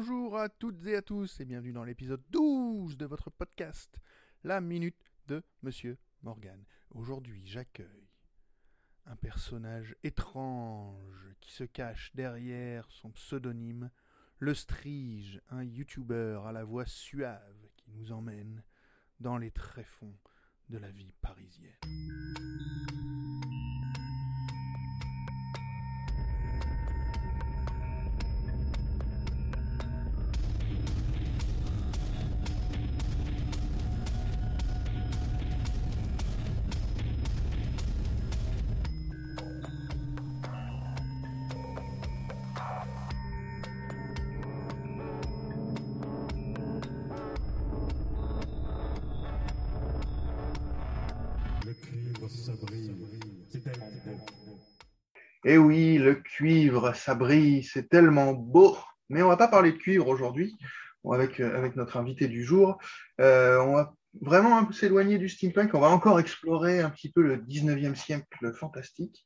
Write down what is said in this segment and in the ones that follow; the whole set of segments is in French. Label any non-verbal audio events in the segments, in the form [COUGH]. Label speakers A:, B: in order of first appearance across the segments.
A: Bonjour à toutes et à tous et bienvenue dans l'épisode 12 de votre podcast, La Minute de Monsieur Morgan. Aujourd'hui, j'accueille un personnage étrange qui se cache derrière son pseudonyme, le Strige, un youtubeur à la voix suave qui nous emmène dans les tréfonds de la vie parisienne.
B: Eh oui, le cuivre, ça brille, c'est tellement beau. Mais on va pas parler de cuivre aujourd'hui, avec, euh, avec notre invité du jour. Euh, on va vraiment un peu s'éloigner du steampunk. On va encore explorer un petit peu le 19e siècle fantastique,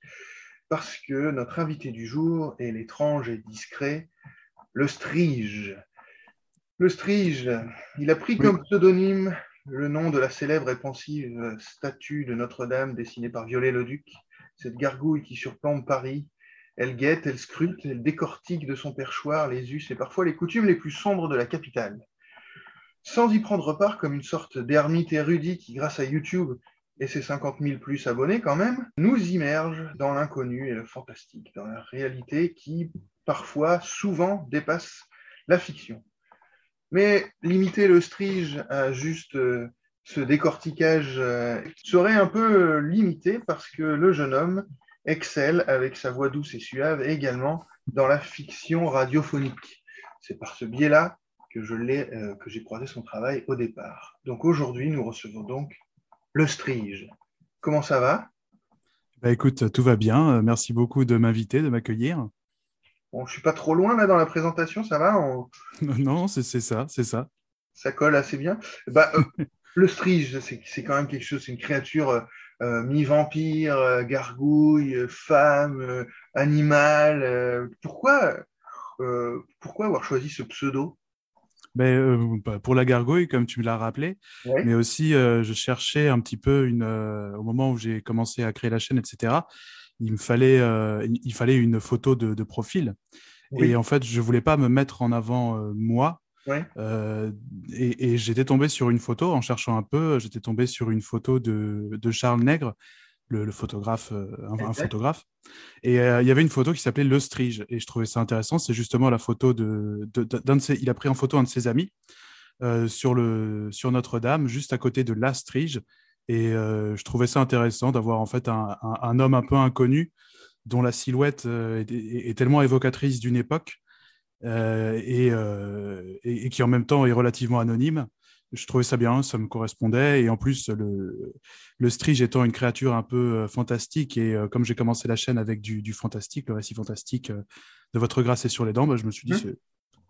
B: parce que notre invité du jour est l'étrange et discret, le Strige. Le Strige, il a pris comme pseudonyme le nom de la célèbre et pensive statue de Notre-Dame dessinée par Viollet-le-Duc, cette gargouille qui surplombe Paris. Elle guette, elle scrute, elle décortique de son perchoir les us et parfois les coutumes les plus sombres de la capitale. Sans y prendre part comme une sorte d'ermite érudit qui, grâce à YouTube et ses 50 000 plus abonnés quand même, nous immerge dans l'inconnu et le fantastique, dans la réalité qui, parfois, souvent, dépasse la fiction. Mais limiter le strige à juste euh, ce décortiquage euh, serait un peu euh, limité parce que le jeune homme excelle avec sa voix douce et suave également dans la fiction radiophonique. C'est par ce biais-là que je l'ai, euh, que j'ai croisé son travail au départ. Donc aujourd'hui, nous recevons donc le strige. Comment ça va?
C: Bah écoute, tout va bien. Merci beaucoup de m'inviter, de m'accueillir.
B: Bon, je suis pas trop loin là dans la présentation, ça va? On- [LAUGHS]
C: Non, c'est c'est ça, c'est ça.
B: Ça colle assez bien. Bah, euh, [LAUGHS] le strige, c'est quand même quelque chose, c'est une créature euh, euh, mi-vampire, euh, gargouille, femme, animal. pourquoi, pourquoi avoir choisi ce pseudo?
C: Euh, bah, pour la gargouille, comme tu me l'as rappelé,
B: Ouais.
C: mais aussi je cherchais un petit peu une, au moment où j'ai commencé à créer la chaîne, etc. Il me fallait, il il fallait une photo de, de profil.
B: Oui.
C: Et en fait, je voulais pas me mettre en avant euh, moi.
B: Ouais.
C: Euh, et et j'étais tombé sur une photo, en cherchant un peu, j'étais tombé sur une photo de, de Charles Nègre, le, le photographe, euh, un, photographe. Et euh, il y avait une photo qui s'appelait Le Strige. Et je trouvais ça intéressant. C'est justement la photo de, de- d'un de ses, il a pris en photo un de ses amis euh, sur, le, sur Notre-Dame, juste à côté de La Strige. Et je trouvais ça intéressant d'avoir en fait un, un- un homme un peu inconnu dont la silhouette est, est- est tellement évocatrice d'une époque et, euh, et- et qui en même temps est relativement anonyme. Je trouvais ça bien, ça me correspondait. Et en plus, le, le Strige étant une créature un peu euh, fantastique, et euh, comme j'ai commencé la chaîne avec du, du fantastique, le récit fantastique euh, de Votre grâce est sur les dents, bah, je me suis dit, c'est-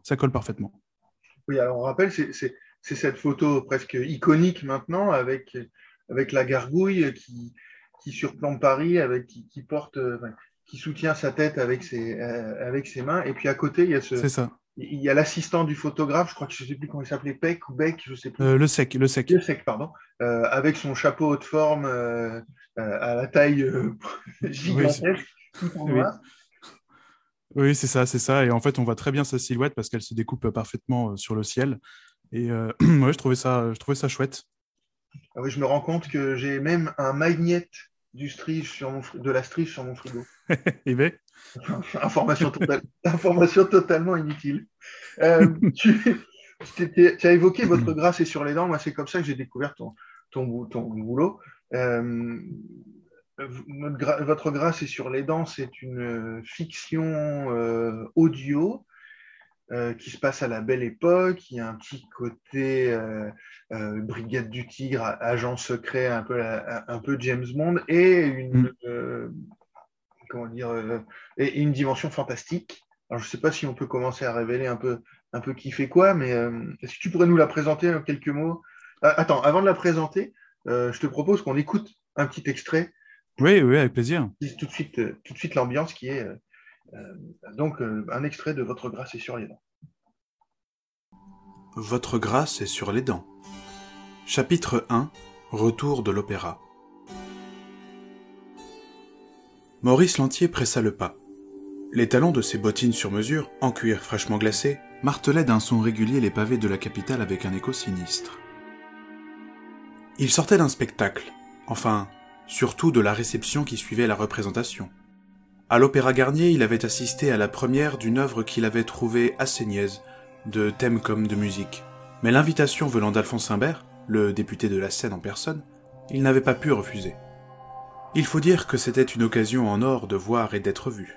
C: ça colle parfaitement.
B: Oui, alors on rappelle, c'est- cette photo presque iconique maintenant avec, avec la gargouille qui, qui surplombe Paris, avec, qui, qui porte, euh, enfin, qui soutient sa tête avec ses, euh, avec ses mains. Et puis à côté, il y a ce,
C: ça.
B: il y a l'assistant du photographe, je crois que je ne sais plus comment il s'appelait, Peck ou Beck, je ne sais plus.
C: Euh, le sec, le sec.
B: Le sec, pardon, euh, avec son chapeau haute forme à la taille [LAUGHS] gigantesque, tout en
C: Oui.
B: noir.
C: Oui, c'est ça, c'est ça. Et en fait, on voit très bien sa silhouette parce qu'elle se découpe parfaitement sur le ciel. Et [CLEARS THROAT] ouais, je trouvais ça, je trouvais ça chouette.
B: Ah oui, je me rends compte que j'ai même un magnet du strige sur mon, fri- de la strige sur mon frigo. [LAUGHS]
C: Et ben, [LAUGHS]
B: Information, totale- information totalement inutile. Euh, [LAUGHS] tu, as évoqué votre grâce et sur les dents. Moi, c'est comme ça que j'ai découvert ton, ton, bou- ton boulot. Euh, votre grâce et sur les dents, c'est une fiction euh, audio euh, qui se passe à la belle époque. Il y a un petit côté euh, euh, Brigade du Tigre, agent secret, un peu, la- un peu James Bond, et une,
C: Mm.
B: comment dire, et, une dimension fantastique. Alors, je ne sais pas si on peut commencer à révéler un peu, un peu qui fait quoi, mais est-ce que tu pourrais nous la présenter en quelques mots? Ah, Attends, avant de la présenter, je te propose qu'on écoute un petit extrait,
C: oui, oui, avec plaisir.
B: tout de suite, tout de suite l'ambiance qui est donc euh, un extrait de Votre grâce est sur les dents.
C: Votre grâce est sur les dents. Chapitre 1 Retour de l'opéra. Maurice Lantier pressa le pas. Les talons de ses bottines sur mesure, en cuir fraîchement glacé, martelaient d'un son régulier les pavés de la capitale avec un écho sinistre. Il sortait d'un spectacle, enfin, surtout de la réception qui suivait la représentation. À l'Opéra Garnier, il avait assisté à la première d'une œuvre qu'il avait trouvée assez niaise, de thèmes comme de musique. Mais l'invitation venant d'Alphonse Simbert, le député de la scène en personne, il n'avait pas pu refuser. Il faut dire que c'était une occasion en or de voir et d'être vu.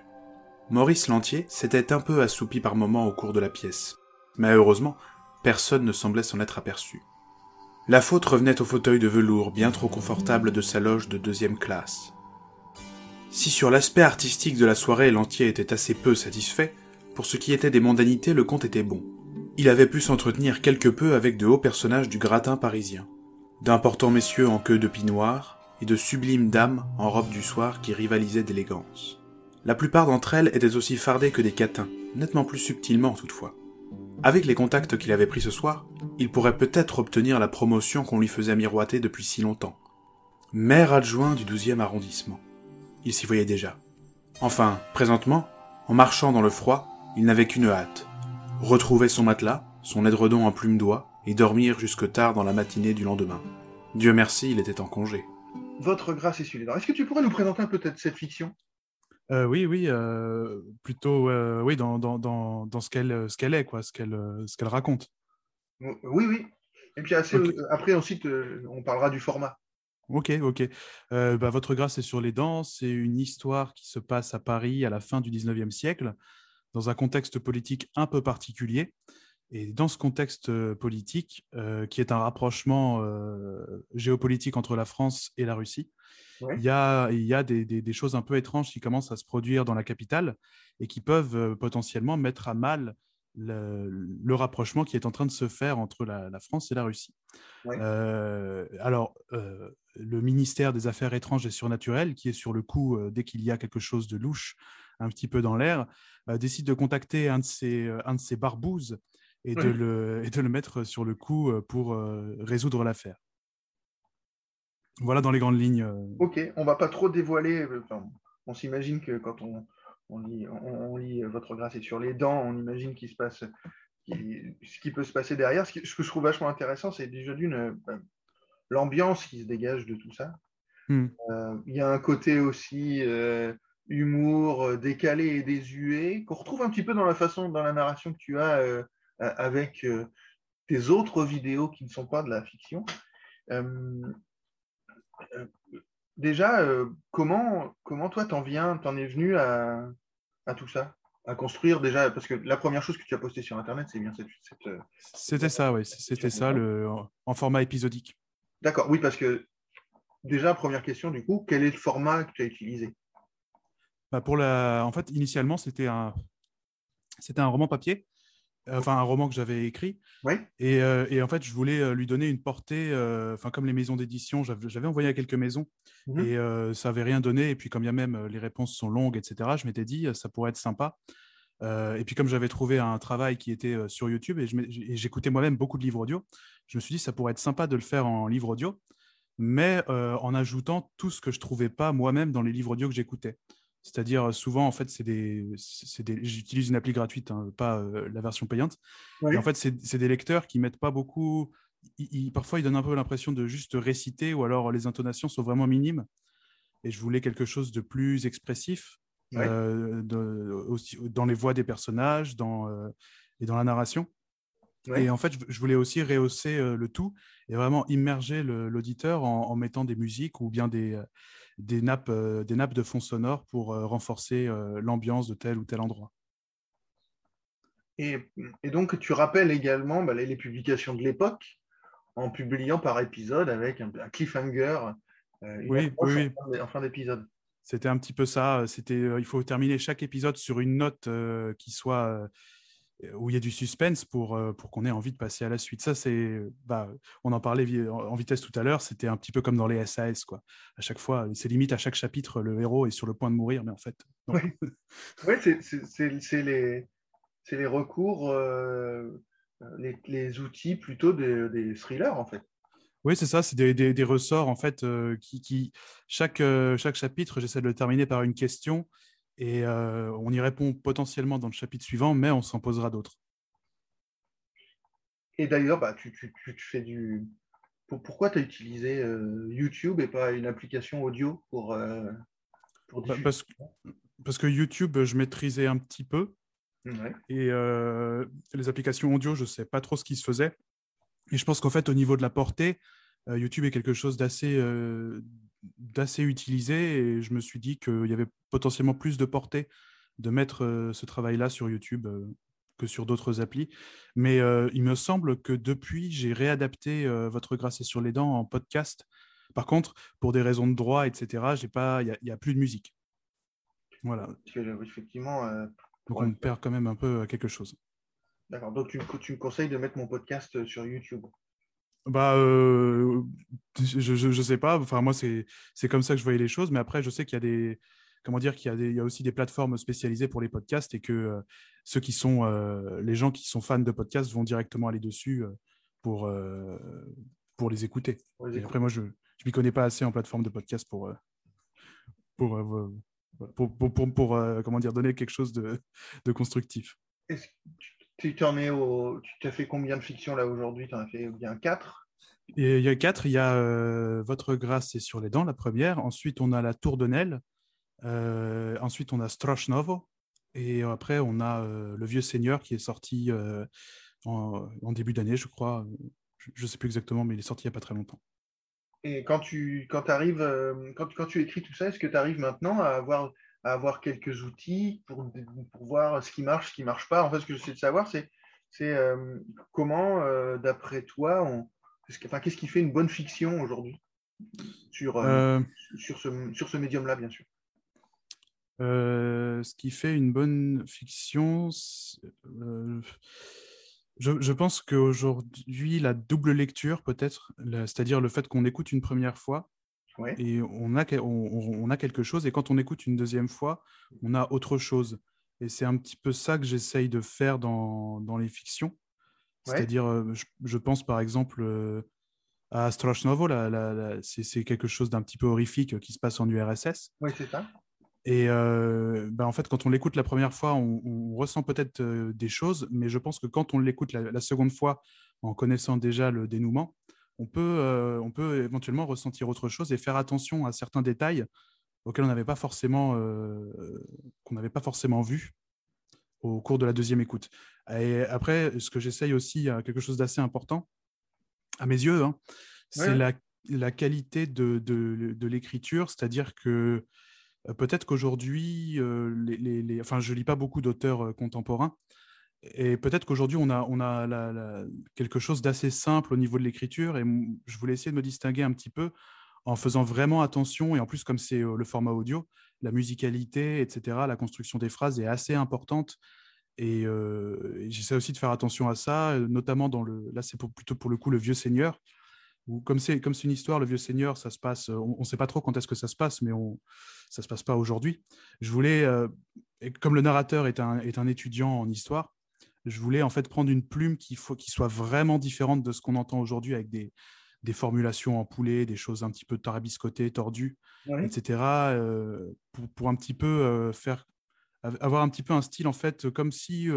C: Maurice Lantier s'était un peu assoupi par moments au cours de la pièce, mais heureusement, personne ne semblait s'en être aperçu. La faute revenait au fauteuil de velours bien trop confortable de sa loge de deuxième classe. Si sur l'aspect artistique de la soirée Lantier était assez peu satisfait, pour ce qui était des mondanités le compte était bon. Il avait pu s'entretenir quelque peu avec de hauts personnages du gratin parisien, d'importants messieurs en queue de pinoir et de sublimes dames en robe du soir qui rivalisaient d'élégance. La plupart d'entre elles étaient aussi fardées que des catins, nettement plus subtilement toutefois. Avec les contacts qu'il avait pris ce soir, il pourrait peut-être obtenir la promotion qu'on lui faisait miroiter depuis si longtemps. Maire adjoint du 12e arrondissement. Il s'y voyait déjà. Enfin, présentement, en marchant dans le froid, il n'avait qu'une hâte. Retrouver son matelas, son édredon en plume d'oie, et dormir jusque tard dans la matinée du lendemain. Dieu merci, il était en congé.
B: Votre grâce est sur les dents. Est-ce que tu pourrais nous présenter un peu peut-être cette fiction?
C: Euh, oui, oui, euh, plutôt euh, oui, dans, dans, dans, dans ce qu'elle ce qu'elle est, quoi, ce qu'elle euh, ce qu'elle raconte.
B: Oui, oui. Et puis assez- après, ensuite, euh, on parlera du format.
C: Ok, ok. Euh, bah, Votre grâce est sur les dents. C'est une histoire qui se passe à Paris à la fin du 19e siècle, dans un contexte politique un peu particulier. Et dans ce contexte politique, euh, qui est un rapprochement euh, géopolitique entre la France et la Russie,
B: Ouais.
C: il y a, il y a des, des- des choses un peu étranges qui commencent à se produire dans la capitale et qui peuvent potentiellement mettre à mal le, le rapprochement qui est en train de se faire entre la, la France et la Russie.
B: Ouais.
C: Euh, alors, euh, le ministère des Affaires étranges et surnaturelles, qui est sur le coup euh, dès qu'il y a quelque chose de louche, un petit peu dans l'air, euh, décide de contacter un de ses, euh, un de ses barbouzes et, de le, et de le mettre sur le coup pour résoudre l'affaire. Voilà dans les grandes lignes.
B: Ok, on va pas trop dévoiler. enfin, on s'imagine que quand on, on lit, on, on lit Votre grâce est sur les dents, on imagine qu'il se passe, ce qui peut se passer derrière. Ce, que je trouve vachement intéressant, c'est déjà d'une ben, l'ambiance qui se dégage de tout ça.
C: Hmm.
B: Euh, Il y a un côté aussi euh, humour euh, décalé et désuet qu'on retrouve un petit peu dans la façon, dans la narration que tu as euh, avec tes autres vidéos qui ne sont pas de la fiction. Déjà, comment, comment toi t'en viens, t'en es venu à, à tout ça, à construire déjà, parce que la première chose que tu as postée sur Internet, c'est bien cette, cette,
C: C'était ça, oui, c'était ça le, en format épisodique.
B: D'accord, oui, parce que déjà, première question, du coup, quel est le format que tu as utilisé?
C: Bah, pour la... En fait, initialement, c'était un... c'était un roman papier, euh, enfin un roman que j'avais écrit.
B: Oui,
C: Et, euh, et en fait, je voulais euh, lui donner une portée, euh, enfin comme les maisons d'édition, j'avais envoyé à quelques maisons
B: Mhm.
C: et euh, ça n'avait rien donné. Et puis comme il y a même les réponses sont longues, etc., je m'étais dit ça pourrait être sympa. Et puis comme j'avais trouvé un travail qui était sur YouTube et j'écoutais moi-même beaucoup de livres audio, je me suis dit ça pourrait être sympa de le faire en livre audio, mais euh, en ajoutant tout ce que je trouvais pas moi-même dans les livres audio que j'écoutais. C'est-à-dire, euh, souvent, en fait, c'est des, j'utilise une appli gratuite, hein, pas euh, la version payante. Et en fait, c'est des lecteurs qui mettent pas beaucoup. ils- ils- parfois, ils donnent un peu l'impression de juste réciter ou alors les intonations sont vraiment minimes. Et je voulais quelque chose de plus expressif
B: Ouais.
C: euh, de- aussi, dans les voix des personnages dans, et dans la narration.
B: Ouais.
C: Et en fait, je, voulais aussi rehausser euh, le tout et vraiment immerger l'auditeur en, en mettant des musiques ou bien des, euh, des, nappes, euh, des nappes de fond sonore pour renforcer l'ambiance de tel ou tel endroit.
B: Et, et donc, tu rappelles également bah, les, les publications de l'époque en publiant par épisode avec un, un cliffhanger euh,
C: Oui, oui, oui.
B: en fin d'épisode.
C: C'était un petit peu ça. C'était, il faut terminer chaque épisode sur une note euh, qui soit où il y a du suspense pour, euh, pour qu'on ait envie de passer à la suite. Ça, c'est, bah, on en parlait en vitesse tout à l'heure. C'était un petit peu comme dans les SAS, quoi. À chaque fois, c'est limite à chaque chapitre, le héros est sur le point de mourir, mais en fait.
B: Oui, c'est c'est- les, les recours euh, euh, les, les outils plutôt des, des thrillers, en fait.
C: Oui, c'est ça, c'est des, des- des ressorts en fait euh, qui, qui- chaque, euh, chaque chapitre, j'essaie de le terminer par une question et euh, on y répond potentiellement dans le chapitre suivant, mais on s'en posera d'autres.
B: Et d'ailleurs, bah, tu, tu- tu- fais du. pour- pourquoi tu as utilisé euh, YouTube et pas une application audio pour, euh, pour diffuser
C: Parce, que- parce que YouTube, je maîtrisais un petit peu
B: Ouais.
C: et les applications audio, je ne sais pas trop ce qui se faisait. Et je pense qu'en fait, au niveau de la portée, YouTube est quelque chose d'assez d'assez utilisé et je me suis dit qu'il y avait potentiellement plus de portée de mettre euh, ce travail-là sur YouTube euh, que sur d'autres applis. Mais euh, il me semble que depuis, j'ai réadapté Votre Grâce est sur les dents en podcast. Par contre, pour des raisons de droit, etc., il n'y a, plus de musique. Voilà.
B: Effectivement, euh,
C: Donc on perd quand même un peu quelque chose.
B: d'accord. Donc, tu, me- tu me conseilles de mettre mon podcast sur YouTube?
C: Bah, euh, je, je sais pas. Enfin, moi, c'est comme ça que je voyais les choses. Mais après, je sais qu'il y a des, comment dire, qu'il y a y aussi des plateformes spécialisées pour les podcasts et que euh, ceux qui sont, euh, les gens qui sont fans de podcasts vont directement aller dessus euh, pour pour les écouter. Et après, moi, je je m'y connais pas assez en plateforme de podcast pour pour, pour, pour, pour, pour, euh, comment dire, donner quelque chose de, de constructif.
B: Tu t'en es au... tu as fait combien de fictions là aujourd'hui? Tu en as fait bien 4
C: Et il y a quatre. Il y a euh, Votre grâce c'est sur les dents, la première. Ensuite, on a La Tour de Nesle. Euh, ensuite, on a Strashnovo. Et après, on a euh, Le Vieux Seigneur qui est sorti euh, en, en début d'année, je crois. Je ne sais plus exactement, mais il est sorti il n'y a pas très longtemps.
B: Et quand tu quand arrives, quand, quand tu écris tout ça, est-ce que tu arrives maintenant à avoir, à avoir quelques outils pour, pour voir ce qui marche, ce qui ne marche pas? En fait, ce que j'essaie de savoir, c'est comment, d'après toi, on, enfin, qu'est-ce qui fait une bonne fiction aujourd'hui sur, euh,
C: Euh,
B: sur ce, sur ce médium-là, bien sûr?
C: Euh, ce qui fait une bonne fiction, euh, je, je pense qu'aujourd'hui, la double lecture, peut-être, c'est-à-dire le fait qu'on écoute une première fois
B: Ouais.
C: et on a, que- on, on- on a quelque chose, et quand on écoute une deuxième fois, on a autre chose. Et c'est un petit peu ça que j'essaye de faire dans, dans les fictions. C'est-à-dire, euh, je, je pense par exemple à Strashnovo, c'est quelque chose d'un petit peu horrifique qui se passe en URSS.
B: Oui, c'est ça.
C: Et euh, ben, en fait, quand on l'écoute la première fois, on, on ressent peut-être euh, des choses, mais je pense que quand on l'écoute la, la seconde fois, en connaissant déjà le dénouement, on peut, euh, on peut éventuellement ressentir autre chose et faire attention à certains détails auxquels on n'avait pas forcément, qu'on n'avait pas forcément vu au cours de la deuxième écoute. Et après, ce que j'essaye aussi, quelque chose d'assez important, à mes yeux, hein, c'est
B: Ouais.
C: la, la qualité de, de, de l'écriture, c'est-à-dire que peut-être qu'aujourd'hui, euh, les, les- enfin, je lis pas beaucoup d'auteurs euh, contemporains, et peut-être qu'aujourd'hui, on a, quelque chose d'assez simple au niveau de l'écriture, et je voulais essayer de me distinguer un petit peu en faisant vraiment attention, et en plus, comme c'est euh, le format audio, la musicalité, etc., la construction des phrases est assez importante. Et, euh, j'essaie aussi de faire attention à ça, euh, notamment dans le. Là, c'est plutôt pour le coup le vieux seigneur, où comme c'est comme c'est une histoire, le vieux seigneur, ça se passe. euh, On ne sait pas trop quand est-ce que ça se passe, mais on, ça se passe pas aujourd'hui. Je voulais, euh, et comme le narrateur est un, est un étudiant en histoire, je voulais en fait prendre une plume qui, faut, qui soit vraiment différente de ce qu'on entend aujourd'hui avec des, des formulations en poulet, des choses un petit peu tarabiscotées, tordues,
B: Ouais.
C: etc. euh, pour, pour un petit peu euh, faire av- avoir un petit peu un style en fait comme si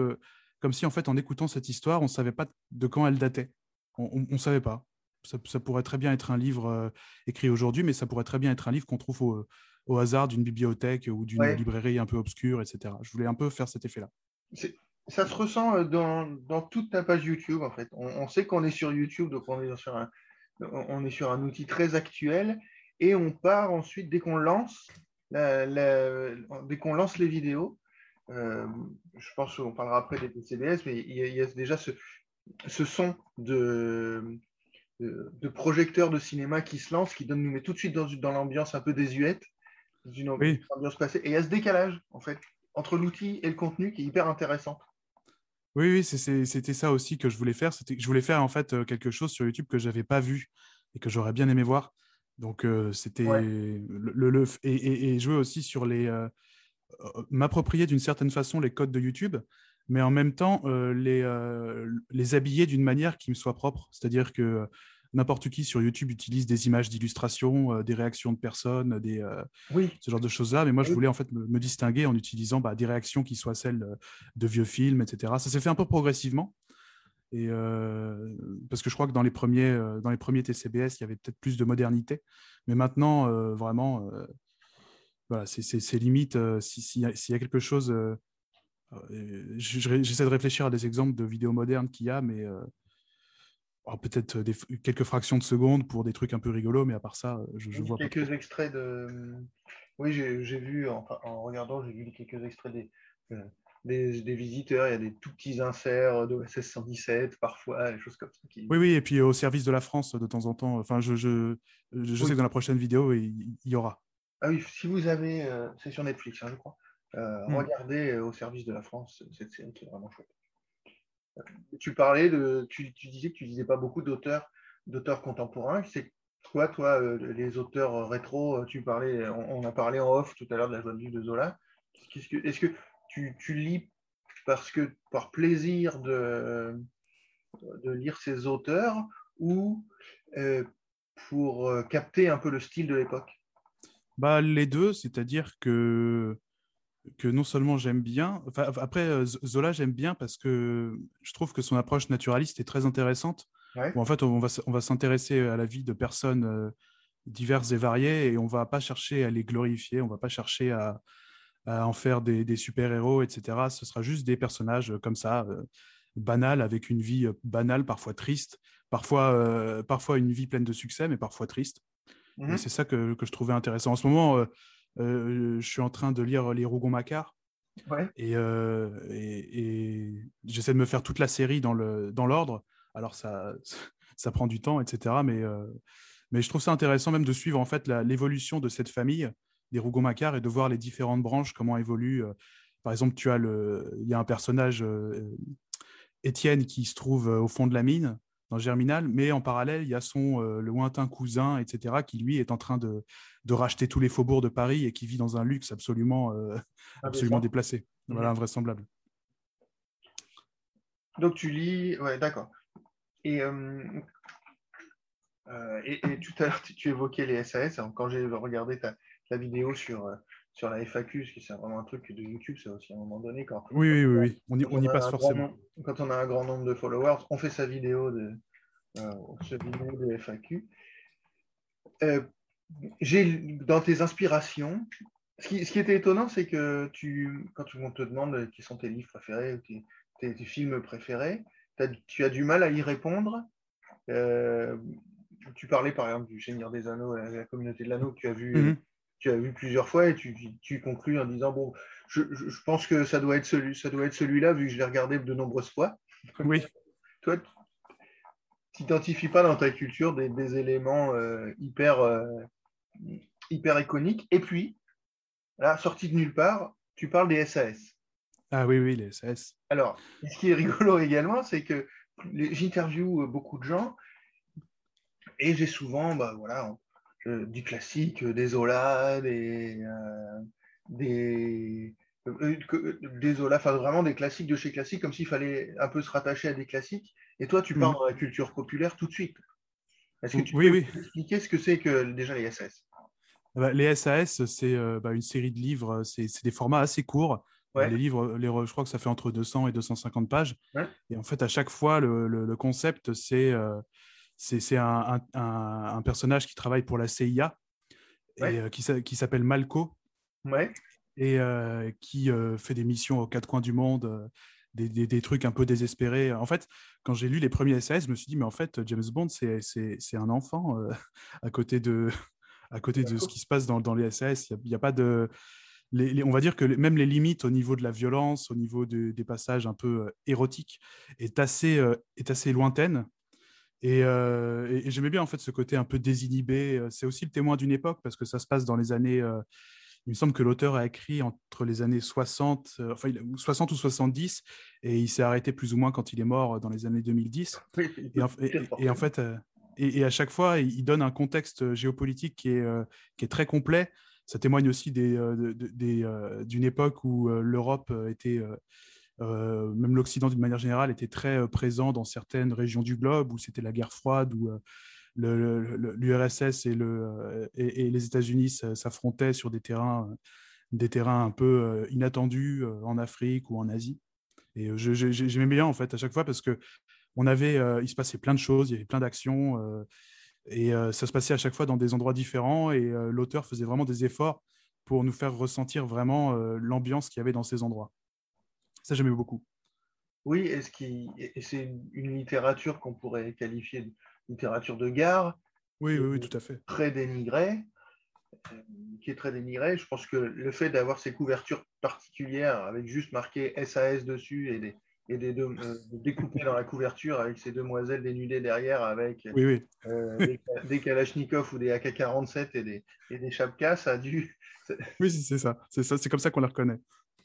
C: comme si en fait en écoutant cette histoire on savait pas de quand elle datait on, on savait pas ça, ça pourrait très bien être un livre euh, écrit aujourd'hui mais ça pourrait très bien être un livre qu'on trouve au, au hasard d'une bibliothèque ou d'une
B: Ouais.
C: librairie un peu obscure etc je voulais un peu faire cet effet là
B: C'est- Ça se ressent euh, dans, dans toute ta page YouTube, en fait. On, on sait qu'on est sur YouTube, donc on est sur, un, on est sur un outil très actuel, et on part ensuite, dès qu'on lance, la- la- dès qu'on lance les vidéos, euh, je pense qu'on parlera après des PCBS, mais il y a, il y a déjà ce, ce son de, de, de projecteur de cinéma qui se lance, qui donne, nous met tout de suite dans, dans l'ambiance un peu désuète, dans une
C: Oui.
B: ambiance passée, et il y a ce décalage, en fait, entre l'outil et le contenu qui est hyper intéressant.
C: oui oui c'était ça aussi que je voulais faire je voulais faire en fait euh, quelque chose sur YouTube que j'avais pas vu et que j'aurais bien aimé voir donc euh, c'était
B: Ouais.
C: le, le- le- et, et- et jouer aussi sur les euh, m'approprier d'une certaine façon les codes de YouTube, mais en même temps euh, les, euh, les habiller d'une manière qui me soit propre. C'est-à-dire que n'importe qui sur YouTube utilise des images d'illustration, euh, des réactions de personnes, des, euh,
B: Oui,
C: ce genre de choses-là. Mais moi, je voulais en fait me, me distinguer en utilisant bah, des réactions qui soient celles euh, de vieux films, etc. Ça s'est fait un peu progressivement. Et euh, parce que je crois que dans les premiers, euh, dans les premiers TCBS, il y avait peut-être plus de modernité. Mais maintenant, euh, vraiment, euh, voilà, c'est- limite. euh, si- s'il y a quelque chose, j'essaie de réfléchir à des exemples de vidéos modernes qu'il y a, mais euh, oh, peut-être f- quelques fractions de secondes pour des trucs un peu rigolos, mais à part ça, je, je vois pas.
B: quelques extraits de. Oui, j'ai vu, en regardant, j'ai vu quelques extraits des, euh, des, des visiteurs. Il y a des tout petits inserts de SS 117 parfois, des choses comme ça. Qui...
C: Oui, oui, et puis au service de la France de temps en temps. Enfin, je, je, je sais que dans la prochaine vidéo, il, il y aura.
B: Ah oui, si vous avez. euh, c'est sur Netflix, hein, je crois. Euh. Regardez euh, Au service de la France, cette série qui est vraiment chouette. Euh, Tu parlais de. Tu, tu disais que tu lisais pas beaucoup d'auteurs d'auteurs contemporains. C'est quoi, toi, euh, les auteurs euh, rétro Tu parlais, on, on a parlé en off tout à l'heure de la joie de vivre de Zola. Qu'est-ce que, est-ce que tu, tu lis parce que par plaisir de, de lire ces auteurs ou euh, pour euh, capter un peu le style de l'époque?
C: Bah, les deux, c'est-à-dire que, que non seulement j'aime bien, enfin, après, euh, Zola, j'aime bien parce que je trouve que son approche naturaliste est très intéressante.
B: Ouais.
C: Où en fait, on va, on va s'intéresser à la vie de personnes euh, diverses et variées et on va pas chercher à les glorifier, on va pas chercher à, à en faire des, des super-héros, etc. Ce sera juste des personnages euh, comme ça, euh, banals, avec une vie banale, parfois triste, parfois, euh, parfois une vie pleine de succès, mais parfois triste. Et c'est ça que, que je trouvais intéressant. En ce moment, euh, je suis en train de lire les Rougon-Macquart
B: Ouais.
C: et, euh, et, et j'essaie de me faire toute la série dans le dans l'ordre. Alors ça, ça prend du temps, etc. Mais, euh, mais je trouve ça intéressant même de suivre en fait l'évolution de cette famille des Rougon-Macquart et de voir les différentes branches comment évoluent. euh. Par exemple, tu as le, il y a un personnage euh, Étienne qui se trouve euh, au fond de la mine dans Germinal, mais en parallèle, il y a son euh, lointain cousin, etc., qui lui est en train de, de racheter tous les faubourgs de Paris et qui vit dans un luxe absolument, euh, absolument
B: Indécent.
C: déplacé. Voilà,
B: Mhm.
C: invraisemblable.
B: Donc tu lis, ouais, d'accord. Et, euh, et, et tout à l'heure, tu, tu évoquais les SAS. Quand j'ai regardé ta, ta vidéo sur, sur la FAQ, parce que c'est vraiment un truc de YouTube, c'est aussi à un moment donné, quand,
C: Oui, oui, oui, oui. On y, on passe forcément.
B: nombre- quand on a un grand nombre de followers, on fait sa vidéo de, euh, sa vidéo de FAQ. Euh, j'ai dans tes inspirations, ce qui, ce qui était étonnant, c'est que tu, quand on te demande quels sont tes livres préférés ou tes, tes- tes films préférés, tu as du mal à y répondre. Euh, tu parlais par exemple du Seigneur des Anneaux, la, la communauté de l'anneau que tu as vu,
C: Mhm.
B: Tu as vu plusieurs fois et tu, tu conclus en disant bon, je, je- je pense que ça doit être celui, ça doit être celui-là vu que je l'ai regardé de nombreuses fois.
C: Oui.
B: Toi, tu n'identifies pas dans ta culture des, des éléments euh, hyper, euh, hyper iconiques. Et puis, là, sorti de nulle part, tu parles des SAS.
C: Ah oui, oui, les SAS.
B: Alors, ce qui est rigolo également, c'est que j'interviewe beaucoup de gens et j'ai souvent bah, voilà, du classique, euh, des Zola, des, euh, des, euh, des Zola, enfin vraiment des classiques de chez classique, comme s'il fallait un peu se rattacher à des classiques. Et toi, tu pars
C: Mhm.
B: dans la culture populaire tout de suite. Est-ce que tu
C: Oui,
B: peux
C: oui.
B: expliquer ce que c'est que déjà les SAS
C: Bah, les SAS, c'est euh, bah, une série de livres, c'est des formats assez courts.
B: Ouais.
C: Les livres, les je crois que ça fait entre 200 et 250 pages.
B: Ouais.
C: Et en fait, à chaque fois, le, le- le concept, c'est euh, c'est un, un- un- un personnage qui travaille pour la CIA et euh, qui, s'a- qui s'appelle Malco
B: Ouais,
C: et euh, qui euh, fait des missions aux quatre coins du monde, des, des- des trucs un peu désespérés. En fait, quand j'ai lu les premiers SAS, je me suis dit, mais en fait, James Bond, c'est- un enfant [LAUGHS] à côté de, [LAUGHS] à côté de ce qui se passe dans, dans les SAS. Il n'y a, pas de. les- les- on va dire que même les limites au niveau de la violence, au niveau de- des passages un peu euh, érotiques, est assez, euh, est assez lointaine. Et, euh, et- et j'aimais bien en fait ce côté un peu désinhibé. Euh, C'est aussi le témoin d'une époque parce que ça se passe dans les années. euh, il me semble que l'auteur a écrit entre les années 60, euh, enfin il- 60 ou 70, et il s'est arrêté plus ou moins quand il est mort dans les années 2010. [LAUGHS]
B: Oui,
C: Et en, et- en fait, et, à chaque fois, il donne un contexte géopolitique qui est, qui est très complet. Ça témoigne aussi des, de- des, d'une époque où l'Europe était, euh, euh, même l'Occident d'une manière générale était très présent dans certaines régions du globe où c'était la guerre froide, où l'URSS et, le, et, les États-Unis s'affrontaient sur des terrains, des terrains un peu inattendus en Afrique ou en Asie. Et j'aimais bien en fait à chaque fois parce que on avait, il se passait plein de choses, il y avait plein d'actions et ça se passait à chaque fois dans des endroits différents et l'auteur faisait vraiment des efforts pour nous faire ressentir vraiment l'ambiance qu'il y avait dans ces endroits. Ça, j'aimais beaucoup.
B: Oui, et, c'est une littérature qu'on pourrait qualifier de littérature de gare.
C: Oui, oui, oui, tout à fait.
B: Très dénigrée, qui est très dénigrée. Je pense que le fait d'avoir ces couvertures particulières avec juste marqué SAS dessus et des, et des deux, euh, dans la couverture avec ces demoiselles dénudées derrière avec euh, des, des, Kalachnikov ou des AK-47 et des, et des Chapkas, ça a dû.
C: Oui, c'est ça. C'est ça. C'est comme ça qu'on les reconnaît.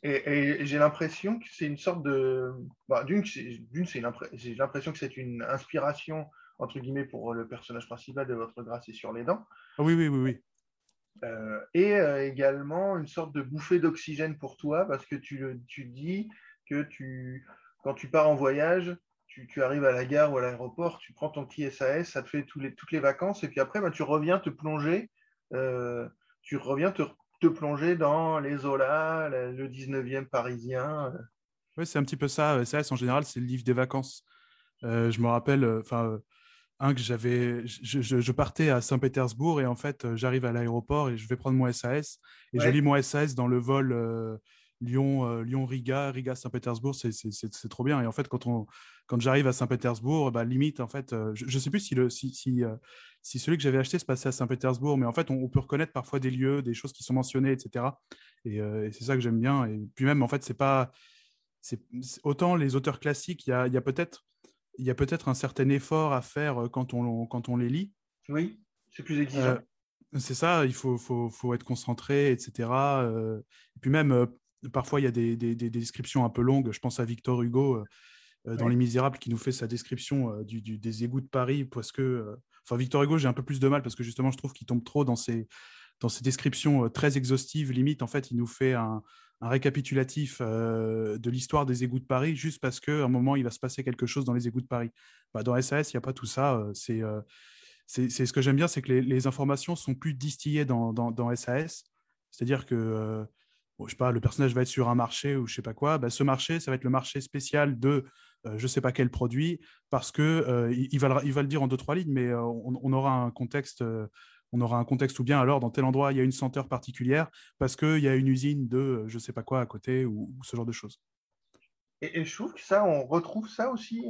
B: Et, j'ai l'impression que c'est une sorte de. Bah, D'une, j'ai l'impression que c'est une inspiration, entre guillemets, pour le personnage principal de Votre Grâce et sur les dents.
C: Ah oui, oui, oui, oui.
B: Euh, et également une sorte de bouffée d'oxygène pour toi, parce que tu, tu dis que tu, quand tu pars en voyage, tu, arrives à la gare ou à l'aéroport, tu prends ton petit SAS, ça te fait les, toutes les vacances, et puis après, bah, tu reviens te plonger, euh, tu reviens te, plonger dans les Zola, le 19e parisien.
C: Oui, c'est un petit peu ça. SAS, en général, c'est le livre des vacances. Euh, je me rappelle, euh, enfin, un que j'avais, je, partais à Saint-Pétersbourg et en fait, j'arrive à l'aéroport et je vais prendre mon SAS et je lis mon SAS dans le vol Lyon, euh, Lyon, Riga, Riga, Saint-Pétersbourg, c'est trop bien. Et en fait, quand, on, quand j'arrive à Saint-Pétersbourg, bah, limite, en fait, euh, je ne sais plus si, le, si, si, euh, si celui que j'avais acheté se passait à Saint-Pétersbourg, mais en fait, on, peut reconnaître parfois des lieux, des choses qui sont mentionnées, etc. Et, c'est ça que j'aime bien. Et puis même, en fait, c'est pas. c'est autant les auteurs classiques, il y a, y a peut-être il y a peut-être un certain effort à faire quand on, quand on les lit.
B: Oui, c'est plus exigeant.
C: c'est ça, il faut, faut, faut, être concentré, etc. et puis même, Parfois, il y a des, descriptions un peu longues. Je pense à Victor Hugo euh, euh, dans Les Misérables qui nous fait sa description euh, des égouts de Paris. Parce que, enfin, Victor Hugo, j'ai un peu plus de mal parce que justement, je trouve qu'il tombe trop dans ces descriptions très exhaustives. Limite, en fait, il nous fait un, récapitulatif de l'histoire des égouts de Paris juste parce qu'à un moment, il va se passer quelque chose dans les égouts de Paris. Bah, dans SAS, il n'y a pas tout ça. c'est c'est ce que j'aime bien, c'est que les, informations sont plus distillées dans, dans SAS. C'est-à-dire que je sais pas, le personnage va être sur un marché ou je sais pas quoi, bah, ce marché, ça va être le marché spécial de je euh, je sais pas quel produit, parce que euh, il, va le, il, va le, dire en deux trois lignes, mais euh, on, aura un contexte, on aura un contexte ou bien alors dans tel endroit il y a une senteur particulière parce qu'il y a une usine de je sais pas quoi à côté ou, ce genre de choses.
B: Et, je trouve que ça, on retrouve ça aussi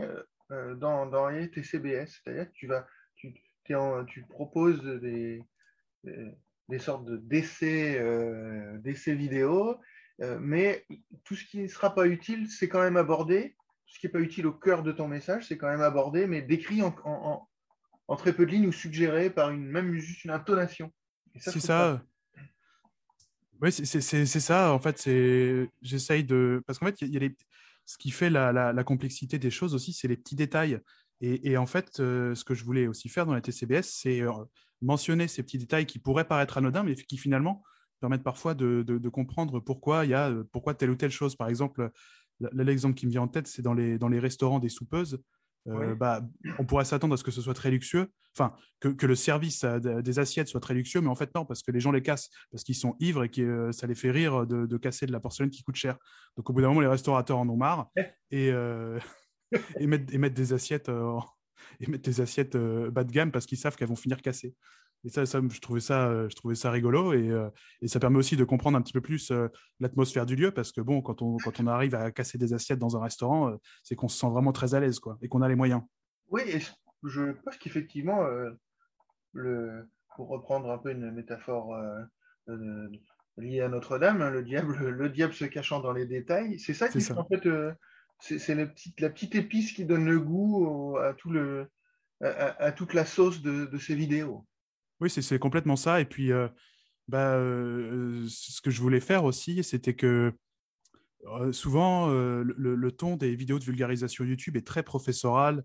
B: dans, dans les TCBS, c'est-à-dire que tu vas, tu, proposes des sortes d'essais euh, vidéo, euh, mais tout ce qui ne sera pas utile, c'est quand même abordé. Tout ce qui n'est pas utile au cœur de ton message, c'est quand même abordé, mais décrit en, en, très peu de lignes ou suggéré par une, même juste une intonation.
C: C'est ça. Oui, c'est ça. En fait, c'est j'essaye de. Parce qu'en fait, il y, a les... ce qui fait la, la, complexité des choses aussi, c'est les petits détails. Et, et en fait, euh, ce que je voulais aussi faire dans la TCBS, c'est euh, mentionner ces petits détails qui pourraient paraître anodins, mais qui finalement permettent parfois de, comprendre pourquoi il y a pourquoi telle ou telle chose. Par exemple, l'exemple qui me vient en tête, c'est dans les, dans les restaurants des soupeuses. Euh, bah, on pourrait s'attendre à ce que ce soit très luxueux, enfin que, le service des assiettes soit très luxueux, mais en fait non, parce que les gens les cassent, parce qu'ils sont ivres et que euh, ça les fait rire de, casser de la porcelaine qui coûte cher. Donc au bout d'un moment, les restaurateurs en ont marre et, euh, [LAUGHS] [LAUGHS] et, mettent des assiettes [LAUGHS] et mettre des assiettes euh, bas de gamme parce qu'ils savent qu'elles vont finir cassées. Et ça, ça, je, trouvais ça, euh, je trouvais ça rigolo et, euh, et, ça permet aussi de comprendre un petit peu plus l'atmosphère du lieu parce que bon, quand on, quand on arrive à casser des assiettes dans un restaurant, c'est qu'on se sent vraiment très à l'aise quoi, et qu'on a les moyens.
B: Oui, et je pense qu'effectivement, le, pour reprendre un peu une métaphore liée à Notre-Dame, hein, le, diable, le diable se cachant dans les détails, c'est ça qui fait en fait c'est la petite, épice qui donne le goût à, tout le, à, toute la sauce de, ces vidéos.
C: Oui, c'est complètement ça. Et puis, euh, bah, euh, ce que je voulais faire aussi, c'était que euh, souvent, le, ton des vidéos de vulgarisation YouTube est très professoral.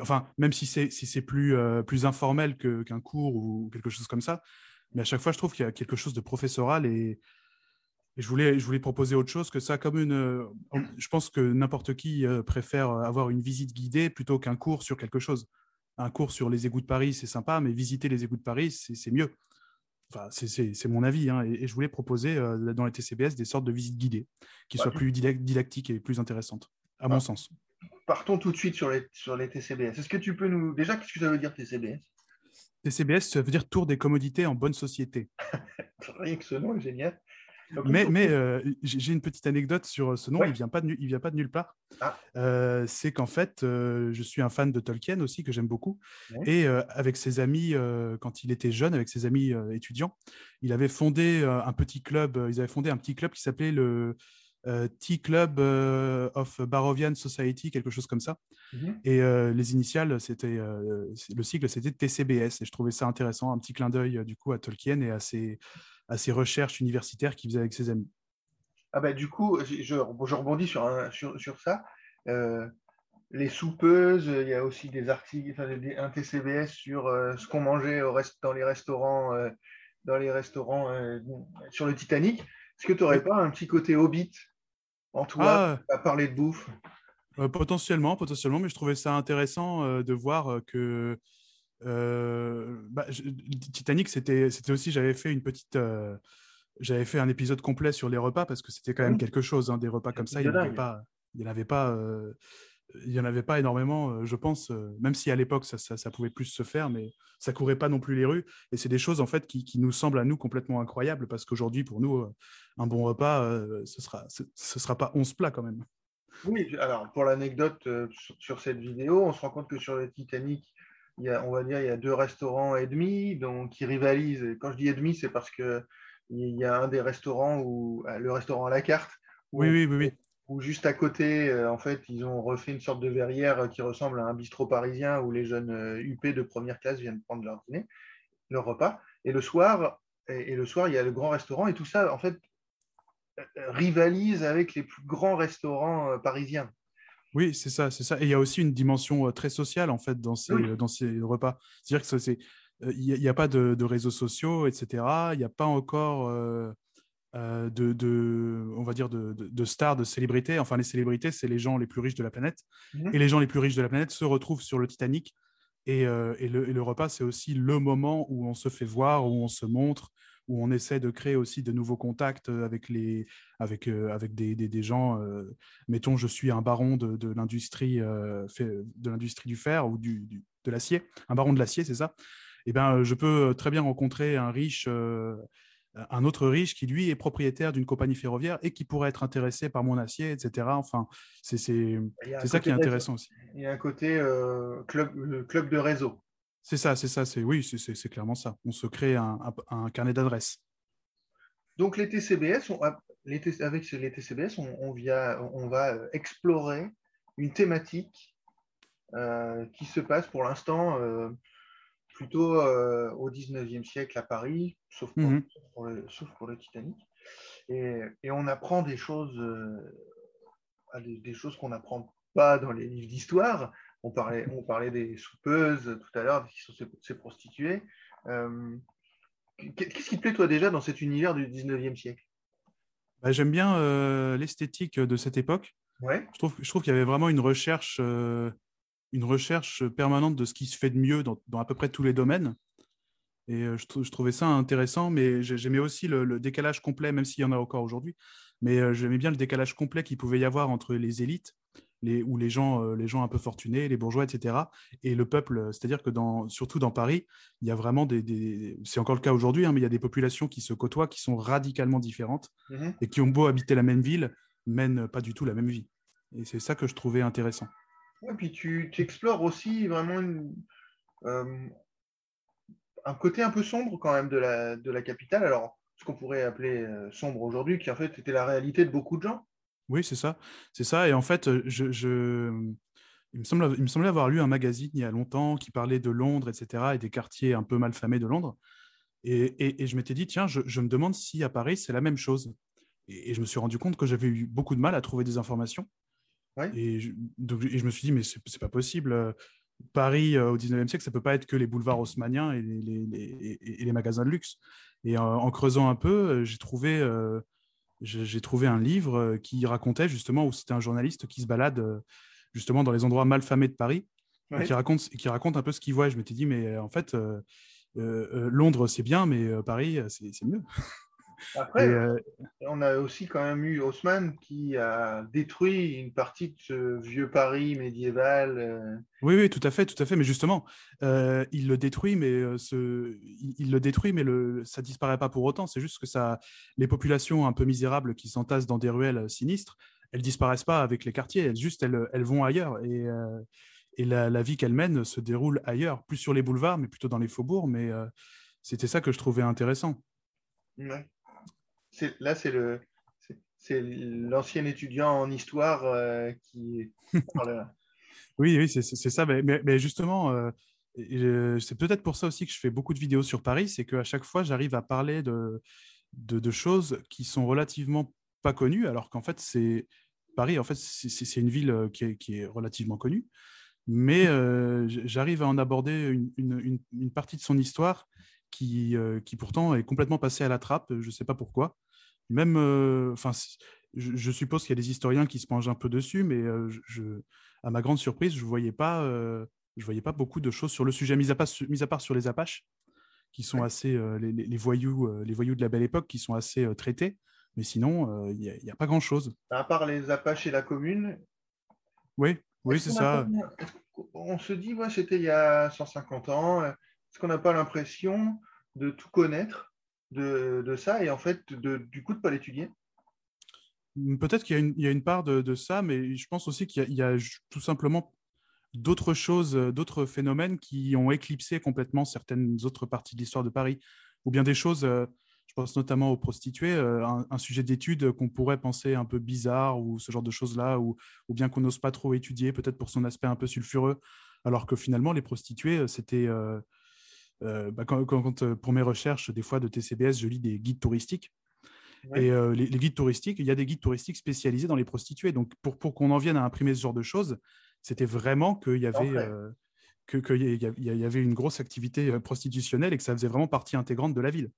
C: Enfin, même si c'est si plus, plus informel qu'un cours ou quelque chose comme ça, mais à chaque fois, je trouve qu'il y a quelque chose de professoral et Et je voulais, je voulais proposer autre chose que ça, comme une. euh, Je pense que n'importe qui euh, préfère avoir une visite guidée plutôt qu'un cours sur quelque chose. Un cours sur les égouts de Paris, c'est sympa, mais visiter les égouts de Paris, c'est mieux. Enfin, c'est- mon avis. hein. Et, et je voulais proposer euh, dans les TCBS des sortes de visites guidées qui
B: Bah,
C: soient plus didac- didactiques et plus intéressantes, à mon sens.
B: Partons tout de suite sur les, sur les TCBS. Est-ce que tu peux nous. Déjà, qu'est-ce que ça veut dire TCBS
C: TCBS, ça veut dire tour des commodités en bonne société. [LAUGHS]
B: Rien que ce nom est génial.
C: Mais, euh, j'ai une petite anecdote sur ce nom,
B: Ouais.
C: il vient, pas de, nu- il vient pas de nulle part.
B: Ah.
C: Euh, c'est qu'en fait, euh, je suis un fan de Tolkien aussi, que j'aime beaucoup.
B: Ouais.
C: Et euh, avec ses amis, euh, quand il était jeune, avec ses amis euh, étudiants, il avait fondé euh, un petit club, euh, ils avaient fondé un petit club qui s'appelait le euh, Tea Club euh, of Barovian Society, quelque chose comme ça.
B: Mhm.
C: Et euh, les initiales, c'était euh, le sigle, c'était TCBS. Et je trouvais ça intéressant, un petit clin d'œil euh, du coup à Tolkien et à ses, à ses recherches universitaires qu'il faisait avec ses amis.
B: Ah bah, du coup, je, rebondis sur, un- sur, sur ça. Euh, les soupeuses, il y a aussi des articles, enfin, des- un TCBS sur euh, ce qu'on mangeait au rest- dans les restaurants, euh, dans les restaurants euh, sur le Titanic. Est-ce que tu n'aurais pas un petit côté hobbit? En toi
C: Ah,
B: à parler de bouffe
C: euh, potentiellement, potentiellement, mais je trouvais ça intéressant euh, de voir euh, que bah, je- Titanic, c'était aussi, j'avais fait une petite. j'avais fait un épisode complet sur les repas parce que c'était quand même
B: Oui.
C: quelque chose, hein, des repas comme ça. Il n'y en avait pas, il y en avait pas, euh, il y en avait pas énormément, euh, je pense. euh, même si à l'époque ça, ça, ça pouvait plus se faire, mais ça courait pas non plus les rues. Et c'est des choses en fait qui, qui nous semblent à nous complètement incroyables parce qu'aujourd'hui pour nous, euh, un bon repas, ce sera, ce, ce sera pas 11 plats quand même.
B: Oui, alors pour l'anecdote sur, sur cette vidéo, on se rend compte que sur le Titanic, il y a, on va dire, il y a deux restaurants et demi, donc qui rivalisent. Et quand je dis et demi, c'est parce que il y a un des restaurants où le restaurant à la carte, où,
C: Oui, oui, oui, oui.
B: Où juste à côté, euh, en fait, ils ont refait une sorte de verrière euh, qui ressemble à un bistrot parisien où les jeunes euh, UP de première classe viennent prendre leur dîner, leur repas. Et le soir, et, et le soir, il y a le grand restaurant et tout ça, en fait, euh, rivalise avec les plus grands restaurants euh, parisiens.
C: Oui, c'est ça, c'est ça. Et il y a aussi une dimension euh, très sociale en fait dans ces,
B: Oui.
C: euh, dans ces repas. C'est-à-dire que c'est, euh, il n'y a, pas de, de réseaux sociaux, etc. Il n'y a pas encore euh, euh, de, de, on va dire, de, de- de stars, de célébrités. Enfin, les célébrités, c'est les gens les plus riches de la planète.
B: Mhm.
C: Et les gens les plus riches de la planète se retrouvent sur le Titanic. Et, euh, et le, et le repas, c'est aussi le moment où on se fait voir, où on se montre, où on essaie de créer aussi de nouveaux contacts avec, les, avec, euh, avec des, des, des gens. mettons, je suis un baron de, de l'industrie fait- de l'industrie du fer ou du, du- de l'acier, un baron de l'acier, c'est ça? Et ben, je peux très bien rencontrer un riche, un autre riche qui lui est propriétaire d'une compagnie ferroviaire et qui pourrait être intéressé par mon acier, etc. Enfin, c'est ça qui est intéressant aussi.
B: Il y a un côté euh, club, euh, club de réseau.
C: C'est ça, c'est ça, c'est oui, c'est- clairement ça. On se crée un, un- un carnet d'adresses.
B: Donc les TCBS, on- les T- avec les TCBS, on, on via- on va euh, explorer une thématique euh, qui se passe pour l'instant euh, plutôt euh, au 19e siècle à Paris, sauf pour,
C: Mhm.
B: pour le, sauf pour le Titanic. Et, et on apprend des choses, euh, des, des choses qu'on n'apprend pas dans les livres d'histoire. On parlait, on parlait des soupeuses tout à l'heure, qui sont ces, ces prostituées. Euh, Qu'est-ce qui te plaît, toi, déjà, dans cet univers du 19e siècle?
C: Bah, J'aime bien l'esthétique de cette époque.
B: Ouais.
C: Je trouve, je trouve qu'il y avait vraiment une recherche, une recherche permanente de ce qui se fait de mieux dans, dans à peu près tous les domaines. Et euh, je, trou- je trouvais ça intéressant, mais j'ai- j'aimais aussi le, le décalage complet, même s'il y en a encore aujourd'hui. Mais euh, j'aimais bien le décalage complet qu'il pouvait y avoir entre les élites, les, ou les gens, euh, les gens un peu fortunés, les bourgeois, etc., et le peuple. C'est-à-dire que dans, surtout dans Paris, il y a vraiment des, des- c'est encore le cas aujourd'hui, hein, mais il y a des populations qui se côtoient, qui sont radicalement différentes
B: Mhm.
C: et qui ont beau habiter la même ville, mènent pas du tout la même vie. Et c'est ça que je trouvais intéressant.
B: Et puis tu, explores aussi vraiment euh, un côté un peu sombre quand même de la, de la capitale. Alors, ce qu'on pourrait appeler euh, sombre aujourd'hui, qui en fait était la réalité de beaucoup de gens.
C: Oui, c'est ça. C'est ça. Et en fait, euh, je, il, me semble, il me semblait avoir lu un magazine il y a longtemps qui parlait de Londres, etc., et des quartiers un peu malfamés de Londres. Et, et- je m'étais dit, tiens, je, me demande si à Paris, c'est la même chose. Et je me suis rendu compte que j'avais eu beaucoup de mal à trouver des informations.
B: Ouais.
C: Et, je, donc, et je me suis dit, mais c'est pas possible. euh, Paris euh, au 19e siècle, ça peut pas être que les boulevards haussmanniens et les, les- les- et- et les magasins de luxe. Et euh, en creusant un peu, j'ai trouvé, euh, j'ai j'ai trouvé un livre qui racontait justement, où c'était un journaliste qui se balade justement dans les endroits mal famés de Paris, et qui, raconte, qui raconte un peu ce qu'il voit. Et je m'étais dit, mais en fait, Londres, c'est bien, mais Paris, c'est mieux.
B: Après,
C: Et, euh,
B: on a aussi quand même eu Haussmann qui a détruit une partie de ce vieux Paris médiéval. euh,
C: Oui, oui, tout à fait, tout à fait. Mais justement, euh, il le détruit, mais ce... il, il le détruit, mais le... ça disparaît pas pour autant. C'est juste que ça, les populations un peu misérables qui s'entassent dans des ruelles sinistres, elles disparaissent pas avec les quartiers. Elles juste, elles, elles vont ailleurs et, euh, et la, la vie qu'elles mènent se déroule ailleurs, plus sur les boulevards, mais plutôt dans les faubourgs. Mais euh, c'était ça que je trouvais intéressant.
B: ouais. Là, c'est le. c'est- l'ancien étudiant en histoire euh, qui [LAUGHS] parle.
C: Oui, oui, c'est ça. Mais, justement, euh, euh, c'est peut-être pour ça aussi que je fais beaucoup de vidéos sur Paris, c'est qu'à chaque fois, j'arrive à parler de, de, choses qui sont relativement pas connues, alors qu'en fait, c'est Paris, en fait, c'est une ville euh, qui est, qui est relativement connue, mais euh, j'arrive à en aborder une, une- une- partie de son histoire qui, euh, qui pourtant est complètement passée à la trappe, je ne sais pas pourquoi. Même, euh, enfin, je, je suppose qu'il y a des historiens qui se penchent un peu dessus, mais euh, je- à ma grande surprise, je ne voyais, pas, euh, je voyais pas beaucoup de choses sur le sujet, mis à part, su- mis à, part sur les Apaches, qui sont
B: Ouais.
C: assez, les, voyous, les voyous de la belle époque, qui sont assez traités. Mais sinon, il n'y a, pas grand-chose.
B: À part les Apaches et la commune.
C: Oui, c'est ça.
B: pas- On se dit, ouais, c'était il y a 150 ans. Est-ce qu'on n'a pas l'impression de tout connaître? De, ça et en fait, du coup, de ne pas l'étudier.
C: Peut-être qu'il y, a une- part de, ça, mais je pense aussi qu'il y a, tout simplement d'autres choses, euh, d'autres phénomènes qui ont éclipsé complètement certaines autres parties de l'histoire de Paris, ou bien des choses, euh, je pense notamment aux prostituées, euh, un, sujet d'étude qu'on pourrait penser un peu bizarre, ou ce genre de choses-là, ou, ou bien qu'on n'ose pas trop étudier, peut-être pour son aspect un peu sulfureux, alors que finalement, les prostituées, c'était... bah, quand, euh, pour mes recherches, des fois de TCBS, je lis des guides touristiques.
B: Ouais.
C: Et euh, les, les guides touristiques, il y a des guides touristiques spécialisés dans les prostituées. Donc, pour, pour qu'on en vienne à imprimer ce genre de choses, c'était vraiment qu'il y avait, euh, que, que y, a- y avait une grosse activité euh, prostitutionnelle et que ça faisait vraiment partie intégrante de la ville.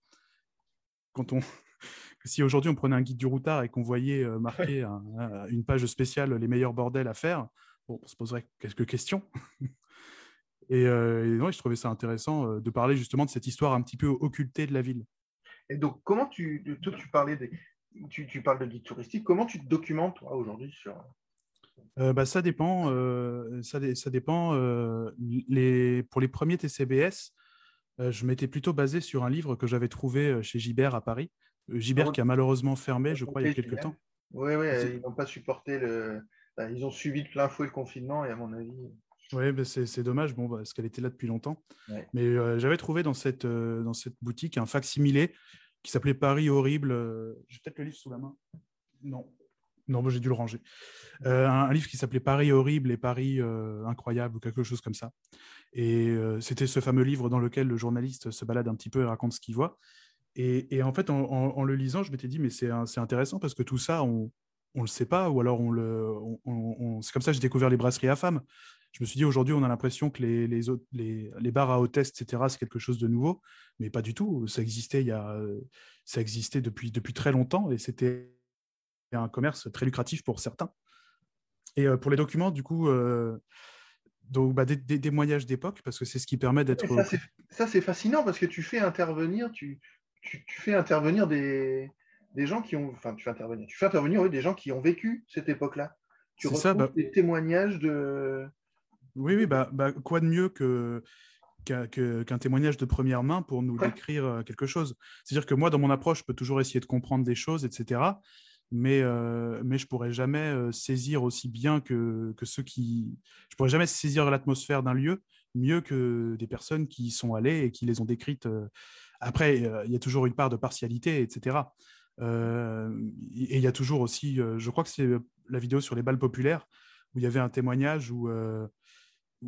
C: Quand on, [LAUGHS] si aujourd'hui on prenait un guide du routard et qu'on voyait euh, marqué un- un- une page spéciale les meilleurs bordels à faire, bon, on se poserait quelques questions. [LAUGHS] Et, euh, et ouais, je trouvais ça intéressant euh, de parler justement de cette histoire un petit peu occultée de la ville.
B: Et donc, comment tu. Toi, tu parlais des. Tu, tu parles de guide touristique. Comment tu te documentes, toi, aujourd'hui, sur.
C: Euh, bah, ça dépend. euh, ça, dé- ça dépend. euh, les, pour les premiers TCBS, je m'étais plutôt basé sur un livre que j'avais trouvé chez Gibert à Paris. Gibert
B: Ah
C: qui a malheureusement fermé, je crois, il y a quelques temps.
B: Oui, oui, ils n'ont pas supporté le. enfin, ils ont suivi de plein fouet le confinement et à mon avis.
C: Oui, bah, c'est dommage, bon, parce qu'elle était là depuis longtemps.
B: Ouais.
C: Mais euh, j'avais trouvé dans cette, euh, dans cette boutique un facsimilé qui s'appelait Paris horrible. euh, J'ai peut-être le livre sous la main. Non. Non, bah, j'ai dû le ranger. Un, un livre qui s'appelait Paris horrible et Paris incroyable ou quelque chose comme ça. Et c'était ce fameux livre dans lequel le journaliste se balade un petit peu et raconte ce qu'il voit. Et, et en fait, en, en- en le lisant, je m'étais dit, mais c'est intéressant parce que tout ça, on ne le sait pas, ou alors on le. on- on- on- C'est comme ça que j'ai découvert les brasseries à femmes. Je me suis dit, aujourd'hui, on a l'impression que les, les, autres- les, les bars à hôtesse, etc., c'est quelque chose de nouveau, mais pas du tout. Ça existait, il y a, ça existait depuis, depuis très longtemps et c'était un commerce très lucratif pour certains. Et euh, pour les documents, du coup, euh, donc, bah, des, des témoignages d'époque, parce que c'est ce qui permet d'être.
B: Ça, c'est- fascinant parce que tu fais intervenir, tu, tu, tu fais intervenir des, des gens qui ont. Enfin, tu fais intervenir. Tu fais intervenir oui, des gens qui ont vécu cette époque-là. Tu retrouves
C: ça, bah-
B: des témoignages de.
C: Oui, oui, bah, bah, quoi de mieux que qu'un témoignage de première main pour nous décrire euh, quelque chose? C'est-à-dire que moi, dans mon approche, je peux toujours essayer de comprendre des choses, etc. Mais, euh, mais je pourrais jamais euh, saisir aussi bien que, que ceux qui... Je pourrais jamais saisir l'atmosphère d'un lieu mieux que des personnes qui y sont allées et qui les ont décrites. euh. Après, il y a toujours une part de partialité, etc. Euh, et il y a toujours aussi, je crois que c'est la vidéo sur les balles populaires, où il y avait un témoignage où, euh,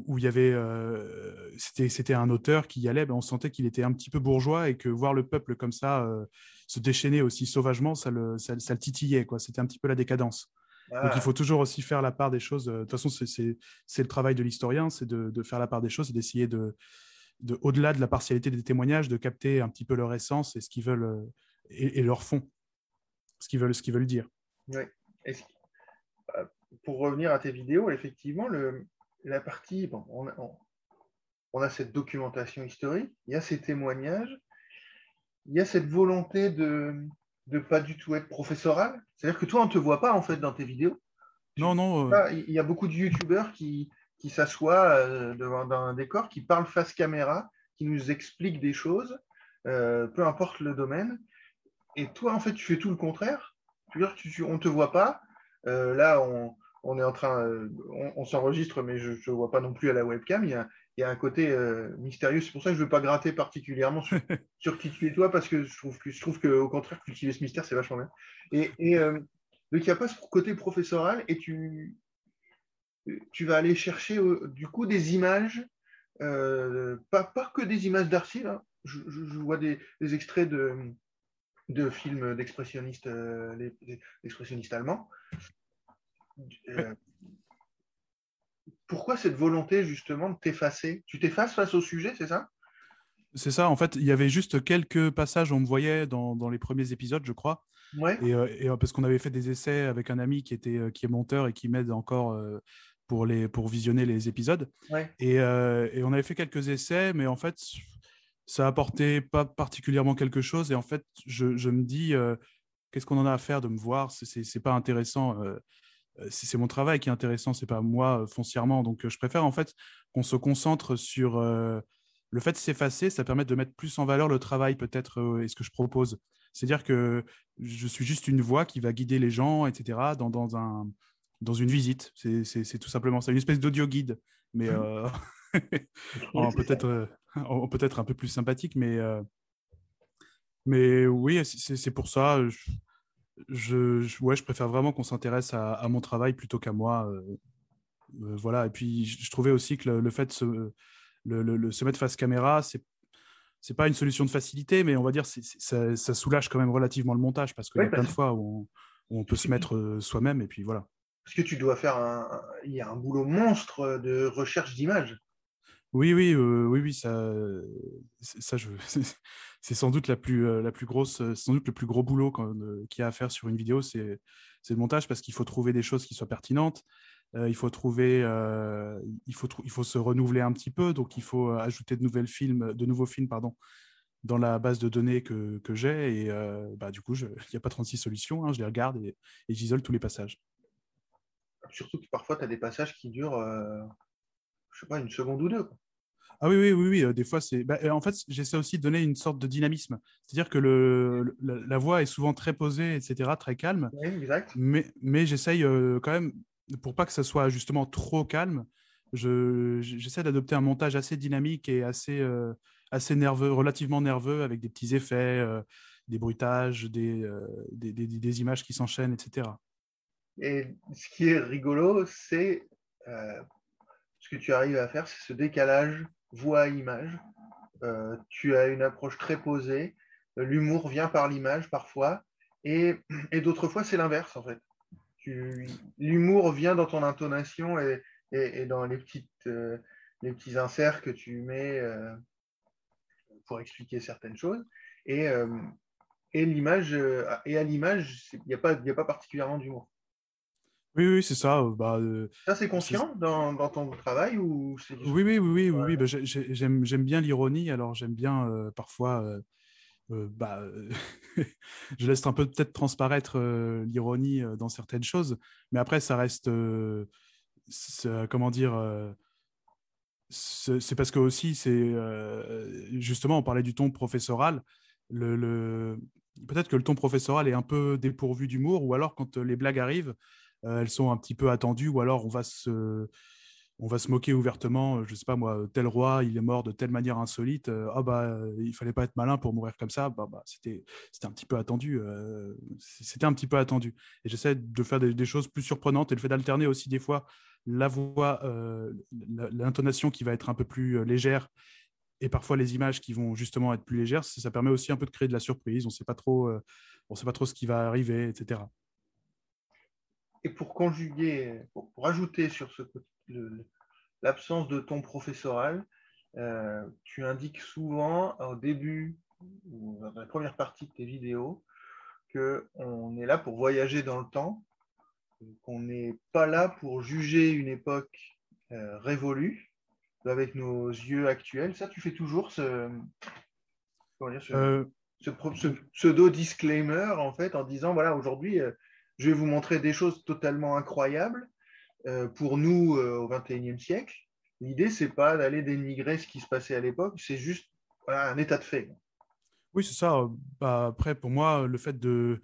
C: où il y avait, euh, c'était, un auteur qui y allait, ben, on sentait qu'il était un petit peu bourgeois et que voir le peuple comme ça euh, se déchaîner aussi sauvagement, ça le, ça, ça le titillait, quoi. C'était un petit peu la décadence. Donc il faut toujours aussi faire la part des choses. De toute façon, c'est, le travail de l'historien, c'est de, de faire la part des choses et d'essayer de, de, au-delà de la partialité des témoignages, de capter un petit peu leur essence et ce qu'ils veulent euh, et, et leur fond. ce qu'ils veulent, ce qu'ils veulent dire.
B: Euh, pour revenir à tes vidéos, effectivement, le, la partie, bon, on, a, on- on a cette documentation historique, il y a ces témoignages, il y a cette volonté de ne pas du tout être professoral. C'est-à-dire que toi, on ne te voit pas en fait dans tes vidéos.
C: Non, non. euh,
B: Là, il y a beaucoup de youtubeurs qui, qui s'assoient euh, devant un décor, qui parlent face caméra, qui nous expliquent des choses, euh, peu importe le domaine. Et toi, en fait, tu fais tout le contraire. Tu- tu- on ne te voit pas. Euh, là, on, on est en train, euh, on, on s'enregistre, mais je ne vois pas non plus à la webcam. Il y a, il y a un côté euh, mystérieux. C'est pour ça que je ne veux pas gratter particulièrement sur, [LAUGHS] sur qui tu es toi, parce que je trouve que je trouve qu'au contraire, cultiver ce mystère, c'est vachement bien. Et, et, euh, donc, il n'y a pas ce côté professoral et tu, tu vas aller chercher euh, du coup des images, pas, pas que des images d'archives. hein. Je, je- je vois des, des extraits de, de films d'expressionnistes les- les expressionnistes allemands. Euh, pourquoi cette volonté justement de t'effacer? Tu t'effaces face au sujet, c'est ça?
C: C'est ça, en fait, il y avait juste quelques passages, on me voyait dans, dans les premiers épisodes, je crois.
B: Ouais.
C: Et, euh, et, euh, parce qu'on avait fait des essais avec un ami qui, était, qui est monteur et qui m'aide encore pour, les, pour visionner les épisodes.
B: Ouais.
C: Et, euh, et on avait fait quelques essais, mais en fait, ça apportait pas particulièrement quelque chose. Et en fait, je, je me dis, euh, qu'est-ce qu'on en a à faire de me voir? C'est- pas intéressant. euh, c'est c'est mon travail qui est intéressant, c'est pas moi euh, foncièrement. Donc, euh, je préfère en fait qu'on se concentre sur euh, le fait de s'effacer. Ça permet de mettre plus en valeur le travail peut-être euh, et ce que je propose. C'est-à-dire que je suis juste une voix qui va guider les gens, etc. Dans, dans un dans une visite. C'est- tout simplement ça, une espèce d'audio guide, mais [LAUGHS] euh, en peut-être euh, peut-être un peu plus sympathique, mais euh, mais oui, c'est c'est pour ça. Je, je, je- ouais, je préfère vraiment qu'on s'intéresse à, à mon travail plutôt qu'à moi. euh, euh, voilà. Et puis, je, je trouvais aussi que le, le fait de se, le, se mettre face caméra, c'est c'est pas une solution de facilité, mais on va dire c'est- ça, ça soulage quand même relativement le montage parce qu'il
B: Ouais,
C: y a plein de fois où on, où on peut se mettre euh, soi-même et puis voilà.
B: Parce que tu dois faire un- il y a un boulot monstre de recherche d'images.
C: Oui, oui, euh, oui, oui, ça, c'est- ça je, [LAUGHS] c'est sans doute la plus, euh, la plus grosse, euh, sans doute le plus gros boulot qu'il y a à faire sur une vidéo, c'est, le montage parce qu'il faut trouver des choses qui soient pertinentes. il faut trouver, il faut, se renouveler un petit peu, donc il faut ajouter de nouvelles films, de nouveaux films, pardon, dans la base de données que, j'ai et bah, du coup, [LAUGHS] il n'y a pas 36 solutions, hein, je les regarde et, et j'isole tous les passages.
B: Surtout que parfois, tu as des passages qui durent, je sais pas, une seconde ou deux.
C: Ah oui, oui, oui, oui. euh, des fois, c'est. bah, euh, en fait, j'essaie aussi de donner une sorte de dynamisme. C'est-à-dire que le, le- la, la voix est souvent très posée, etc., très calme.
B: Oui, exact.
C: Mais, mais j'essaye euh, quand même, pour pas que ça soit justement trop calme, je- j'essaie d'adopter un montage assez dynamique et assez, euh, assez nerveux, relativement nerveux, avec des petits effets, euh, des bruitages, des, des, des- des images qui s'enchaînent, etc.
B: Et ce qui est rigolo, c'est ce que tu arrives à faire, c'est ce décalage voix-image. Euh, tu as une approche très posée. L'humour vient par l'image parfois. Et, et d'autres fois, c'est l'inverse, en fait. L'humour vient dans ton intonation et, et- dans les, petites, euh, les petits inserts que tu mets euh, pour expliquer certaines choses. Et, et et à l'image, il n'y a, pas- y a pas particulièrement d'humour.
C: Oui, oui, c'est ça. Bah, euh,
B: Ça, c'est conscient dans, dans ton travail ou
C: Oui, oui, oui, oui, oui, oui, bah, j'ai- j'ai- j'aime, j'aime bien l'ironie, alors j'aime bien euh, parfois, euh, bah, [LAUGHS] je laisse un peu peut-être transparaître l'ironie dans certaines choses, mais après ça reste, comment dire, c'est parce que aussi c'est justement on parlait du ton professoral, le, le- peut-être que le ton professoral est un peu dépourvu d'humour, ou alors quand les blagues arrivent, elles sont un petit peu attendues, ou alors on va se on va se moquer ouvertement, euh, je sais pas moi, tel roi, il est mort de telle manière insolite, euh, ah bah euh, il fallait pas être malin pour mourir comme ça, bah, bah, c'était c'était un petit peu attendu, euh, c'était un petit peu attendu. Et j'essaie de faire des, choses plus surprenantes et le fait d'alterner aussi des fois la voix, euh, l'intonation qui va être un peu plus euh, légère et parfois les images qui vont justement être plus légères, ça permet aussi un peu de créer de la surprise, on sait pas trop, euh, on sait pas trop ce qui va arriver, etc.
B: Et pour conjuguer, pour, pour ajouter sur ce l'absence de ton professoral, euh, tu indiques souvent au début ou dans la première partie de tes vidéos qu'on est là pour voyager dans le temps, qu'on n'est pas là pour juger une époque euh, révolue avec nos yeux actuels. Ça, tu fais toujours ce, dire, ce,
C: Euh,
B: ce pro- ce pseudo-disclaimer, en fait, en disant, voilà, aujourd'hui, euh, je vais vous montrer des choses totalement incroyables euh, pour nous euh, au XXIe siècle. L'idée, c'est pas d'aller dénigrer ce qui se passait à l'époque, c'est juste un état de fait.
C: Oui, c'est ça. Bah, après, pour moi, le fait de.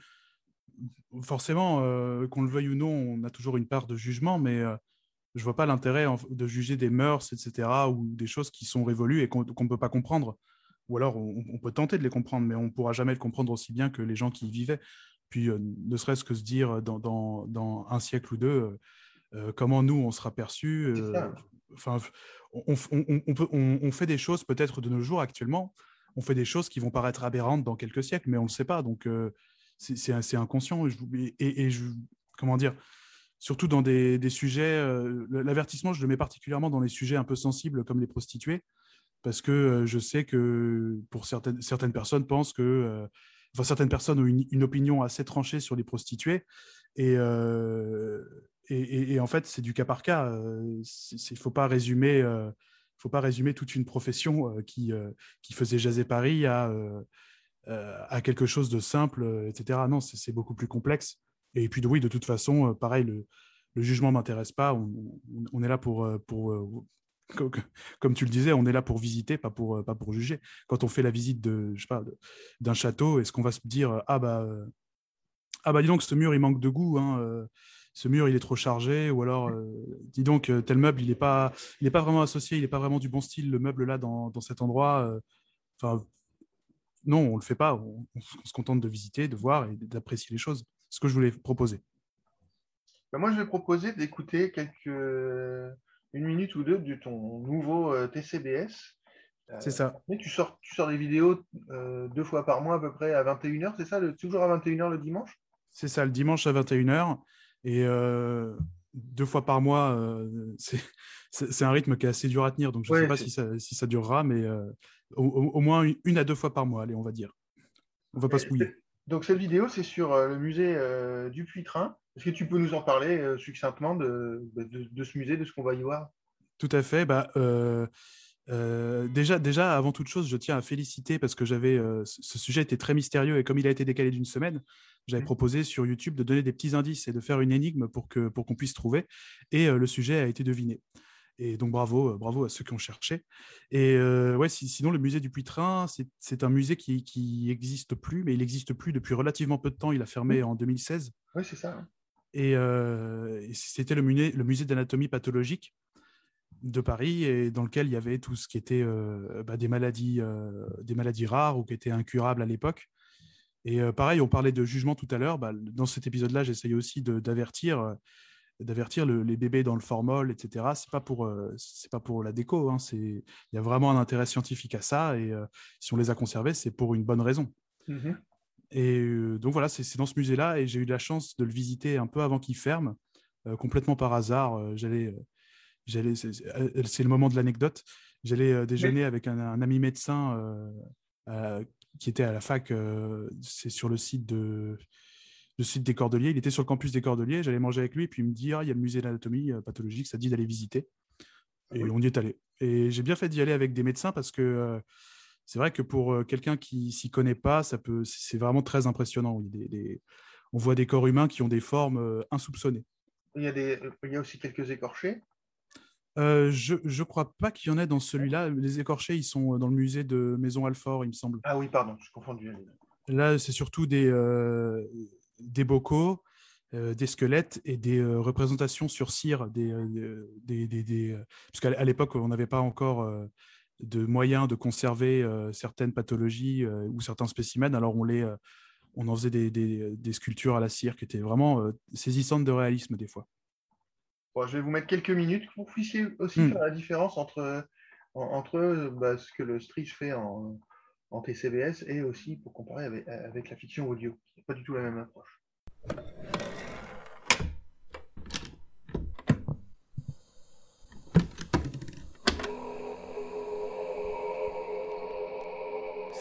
C: Forcément, euh, qu'on le veuille ou non, on a toujours une part de jugement, mais je vois pas l'intérêt de juger des mœurs, etc., ou des choses qui sont révolues et qu'on qu'on ne peut pas comprendre. Ou alors, on, on peut tenter de les comprendre, mais on ne pourra jamais le comprendre aussi bien que les gens qui y vivaient. Puis, euh, ne serait-ce que se dire dans, dans- dans un siècle ou deux, euh, euh, comment nous, on sera perçus. Euh. Enfin, on, on- on- on peut- on- on fait des choses peut-être de nos jours actuellement on fait des choses qui vont paraître aberrantes dans quelques siècles, mais on ne le sait pas. Donc, euh, c'est- assez inconscient. Et, je, et- et- et je- comment dire, surtout dans des, des sujets, euh, l'avertissement, je le mets particulièrement dans les sujets un peu sensibles comme les prostituées, parce que euh, je sais que pour certaines, certaines personnes pensent que, euh, certaines personnes ont une, opinion assez tranchée sur les prostituées. Et, euh, en fait, c'est du cas par cas. Il ne faut pas résumer. euh, faut pas résumer toute une profession euh, qui, euh, faisait jaser Paris à, euh, euh, quelque chose de simple, euh, etc. Non, c'est beaucoup plus complexe. Et puis, oui, de toute façon, euh, pareil, le, jugement ne m'intéresse pas. On, on- est là pour, euh, pour euh, comme tu le disais, on est là pour visiter, pas pour, euh, pas pour juger. Quand on fait la visite d'un château, est-ce qu'on va se dire, ah bah, euh, ah bah, dis donc, ce mur, il manque de goût, hein, euh, ce mur, il est trop chargé, ou alors, euh, dis donc, euh, tel meuble, il n'est pas, pas vraiment associé, il n'est pas vraiment du bon style, le meuble là, dans, dans cet endroit. euh, non, on le fait pas. On, se on se contente de visiter, de voir et d'apprécier les choses. C'est ce que je voulais proposer.
B: Ben, moi, je vais proposer d'écouter quelques une minute ou deux de ton nouveau euh, TCBS. Euh,
C: C'est ça.
B: mais tu sors, tu sors des vidéos euh, deux fois par mois à peu près à 21h, c'est ça le- Toujours à 21h le dimanche?
C: C'est ça, le dimanche à 21h. Et deux fois par mois, euh, c'est un rythme qui est assez dur à tenir. Donc, je ne
B: Ouais,
C: sais pas si ça, si ça durera, mais euh, au, moins une, une à deux fois par mois, allez, on va dire. On va pas se mouiller.
B: Donc cette vidéo, c'est sur le musée euh, du Puy-Train. Est-ce que tu peux nous en parler euh, succinctement de, de- de ce musée, de ce qu'on va y voir?
C: Tout à fait. Bah, euh, euh, déjà, déjà, avant toute chose, je tiens à féliciter parce que j'avais ce sujet était très mystérieux et comme il a été décalé d'une semaine, j'avais
B: Mhm.
C: proposé sur YouTube de donner des petits indices et de faire une énigme pour que pour qu'on puisse trouver. Et le sujet a été deviné. Et donc bravo, bravo à ceux qui ont cherché. Et euh, ouais, si- sinon le musée du Puy-Train, c'est c'est un musée qui qui existe plus, mais il existe plus depuis relativement peu de temps. Il a fermé en 2016.
B: Oui, c'est ça.
C: Et, euh, c'était le musée, d'anatomie pathologique de Paris, et dans lequel il y avait tout ce qui était euh, bah, des, maladies, euh, des maladies rares ou qui étaient incurables à l'époque. Et pareil, on parlait de jugement tout à l'heure. Bah, dans cet épisode-là, j'essayais aussi d'avertir d'avertir le- les bébés dans le formol, etc. C'est pas pour c'est pas pour la déco. hein, il y a vraiment un intérêt scientifique à ça, et si on les a conservés, c'est pour une bonne raison.
B: Mhm.
C: Et euh, donc voilà, c'est dans ce musée-là et j'ai eu la chance de le visiter un peu avant qu'il ferme, euh, complètement par hasard. euh, J'allais, j'allais, c'est le moment de l'anecdote. J'allais déjeuner avec un, un ami médecin qui était à la fac. c'est sur le site de le site des Cordeliers. Il était sur le campus des Cordeliers. J'allais manger avec lui et puis il me dit ah il y a le musée d'anatomie pathologique, ça dit d'aller visiter. Et
B: Oui.
C: on y est allé. Et j'ai bien fait d'y aller avec des médecins parce que c'est vrai que pour euh, quelqu'un qui s'y connaît pas, ça peut, c'est vraiment très impressionnant. Des- des- on voit des corps humains qui ont des formes euh, insoupçonnées.
B: Il y, a des, il y a aussi quelques écorchés?
C: Euh, je ne crois pas qu'il y en ait dans celui-là. Les écorchés, ils sont dans le musée de Maison Alfort, il me semble.
B: Ah oui, pardon, je confondu.
C: Là, c'est surtout des, euh, des bocaux, euh, des squelettes et des représentations sur cire. Des, des, des, des- Parce qu'à l'époque, on n'avait pas encore de moyens de conserver euh, certaines pathologies euh, ou certains spécimens. Alors, on, les, euh, on en faisait des, des- des sculptures à la cire qui étaient vraiment saisissantes de réalisme des fois.
B: Bon, je vais vous mettre quelques minutes pour que vous puissiez aussi
C: Hmm.
B: faire la différence entre, en- entre bah, ce que le Stritch fait en, en TCBS et aussi pour comparer avec, avec la fiction audio. C'est pas du tout la même approche.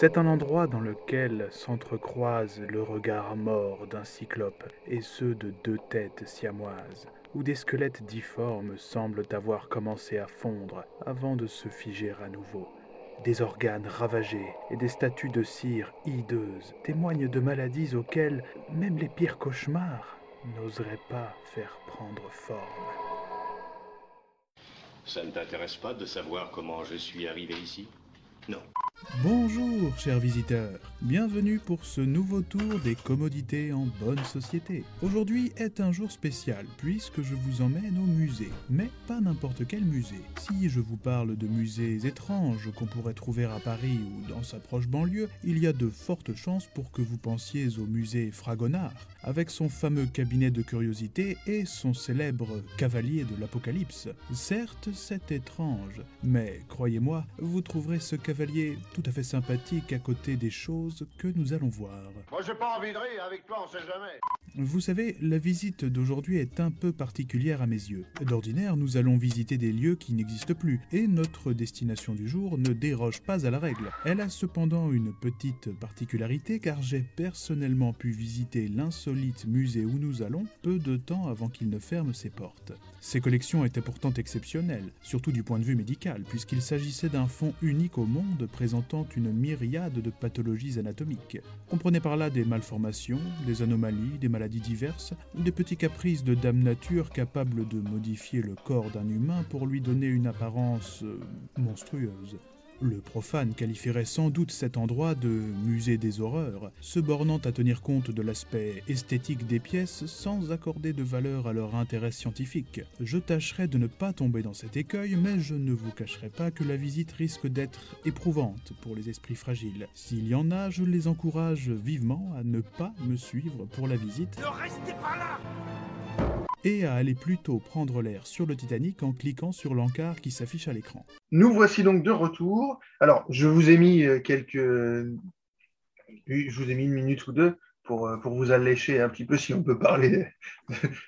C: C'est un endroit dans lequel s'entrecroisent le regard mort d'un cyclope et ceux de deux têtes siamoises, où des squelettes difformes semblent avoir commencé à fondre avant de se figer à nouveau. Des organes ravagés et des statues de cire hideuses témoignent de maladies auxquelles même les pires cauchemars n'oseraient pas faire prendre forme.
D: Ça ne t'intéresse pas de savoir comment je suis arrivé ici? Non.
C: Bonjour, chers visiteurs. Bienvenue pour ce nouveau tour des commodités en bonne société. Aujourd'hui est un jour spécial puisque je vous emmène au musée. Mais pas n'importe quel musée. Si je vous parle de musées étranges qu'on pourrait trouver à Paris ou dans sa proche banlieue, il y a de fortes chances pour que vous pensiez au musée Fragonard, avec son fameux cabinet de curiosité et son célèbre cavalier de l'Apocalypse. Certes, c'est étrange, mais croyez-moi, vous trouverez ce cavalier tout à fait sympathique à côté des choses que nous allons voir.
E: Moi, j'ai pas envie de rire, avec toi, on sait jamais.
C: Vous savez, la visite d'aujourd'hui est un peu particulière à mes yeux. D'ordinaire, nous allons visiter des lieux qui n'existent plus, et notre destination du jour ne déroge pas à la règle. Elle a cependant une petite particularité car j'ai personnellement pu visiter musée où nous allons peu de temps avant qu'il ne ferme ses portes. Ces collections étaient pourtant exceptionnelles, surtout du point de vue médical, puisqu'il s'agissait d'un fonds unique au monde présentant une myriade de pathologies anatomiques. Comprenez par là des malformations, des anomalies, des maladies diverses, des petits caprices de Dame Nature capables de modifier le corps d'un humain pour lui donner une apparence euh, monstrueuse. Le profane qualifierait sans doute cet endroit de musée des horreurs, se bornant à tenir compte de l'aspect esthétique des pièces sans accorder de valeur à leur intérêt scientifique. Je tâcherai de ne pas tomber dans cet écueil, mais je ne vous cacherai pas que la visite risque d'être éprouvante pour les esprits fragiles. S'il y en a, je les encourage vivement à ne pas me suivre pour la visite.
E: Ne restez pas là
C: et à aller plutôt prendre l'air sur le Titanic en cliquant sur l'encart qui s'affiche à l'écran.
B: Nous voici donc de retour. Alors, je vous ai mis euh, quelques. Je vous ai mis une minute ou deux pour, euh, pour vous allécher un petit peu, si on peut parler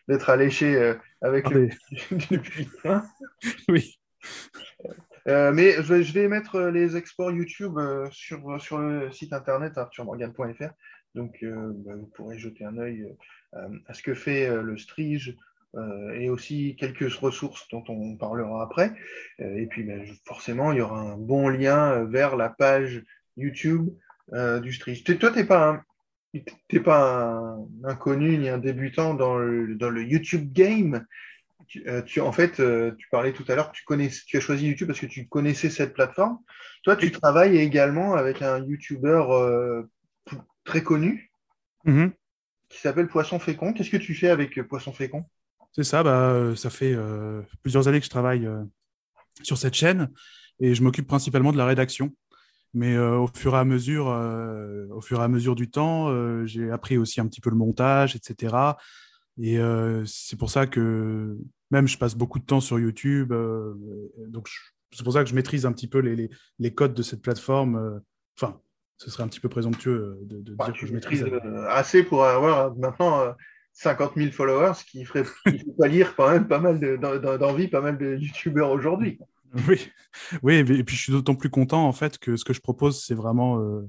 B: d'être alléché euh, avec le, le [LAUGHS] hein.
F: Oui.
B: Euh, mais je vais, je vais mettre les exports YouTube sur, sur le site internet arthurmorgan.fr. Donc, euh, bah, vous pourrez jeter un œil euh, à ce que fait euh, le Strige euh, et aussi quelques ressources dont on parlera après. Euh, et puis, bah, forcément, il y aura un bon lien vers la page YouTube euh, du Strige. Toi, tu n'es pas, un, t'es pas un inconnu ni un débutant dans le, dans le YouTube game. Tu, euh, tu- en fait, euh, tu parlais tout à l'heure que tu, connais, tu as choisi YouTube parce que tu connaissais cette plateforme. Toi, tu travailles également avec un YouTuber euh, très connu
F: Mhm.
B: qui s'appelle Poisson Fécond. Qu'est-ce que tu fais avec euh, Poisson Fécond?
F: C'est ça, bah, euh, ça fait euh, plusieurs années que je travaille euh, sur cette chaîne et je m'occupe principalement de la rédaction. Mais euh, au fur et à mesure, au fur et à mesure du temps, j'ai appris aussi un petit peu le montage, etc. Et c'est pour ça que même je passe beaucoup de temps sur YouTube. donc c'est pour ça que je maîtrise un petit peu les, les, les codes de cette plateforme. Enfin, ce serait un petit peu présomptueux euh, de, de
B: Bah,
F: dire que je maîtrise.
B: euh, assez pour avoir euh, maintenant euh, 50 000 followers, ce qui ferait pas lire quand même pas mal de- d'en- d'en- d'envie, pas mal de YouTubeurs aujourd'hui. [LAUGHS]
F: Oui, oui, et puis je suis d'autant plus content en fait que ce que je propose, c'est vraiment, euh,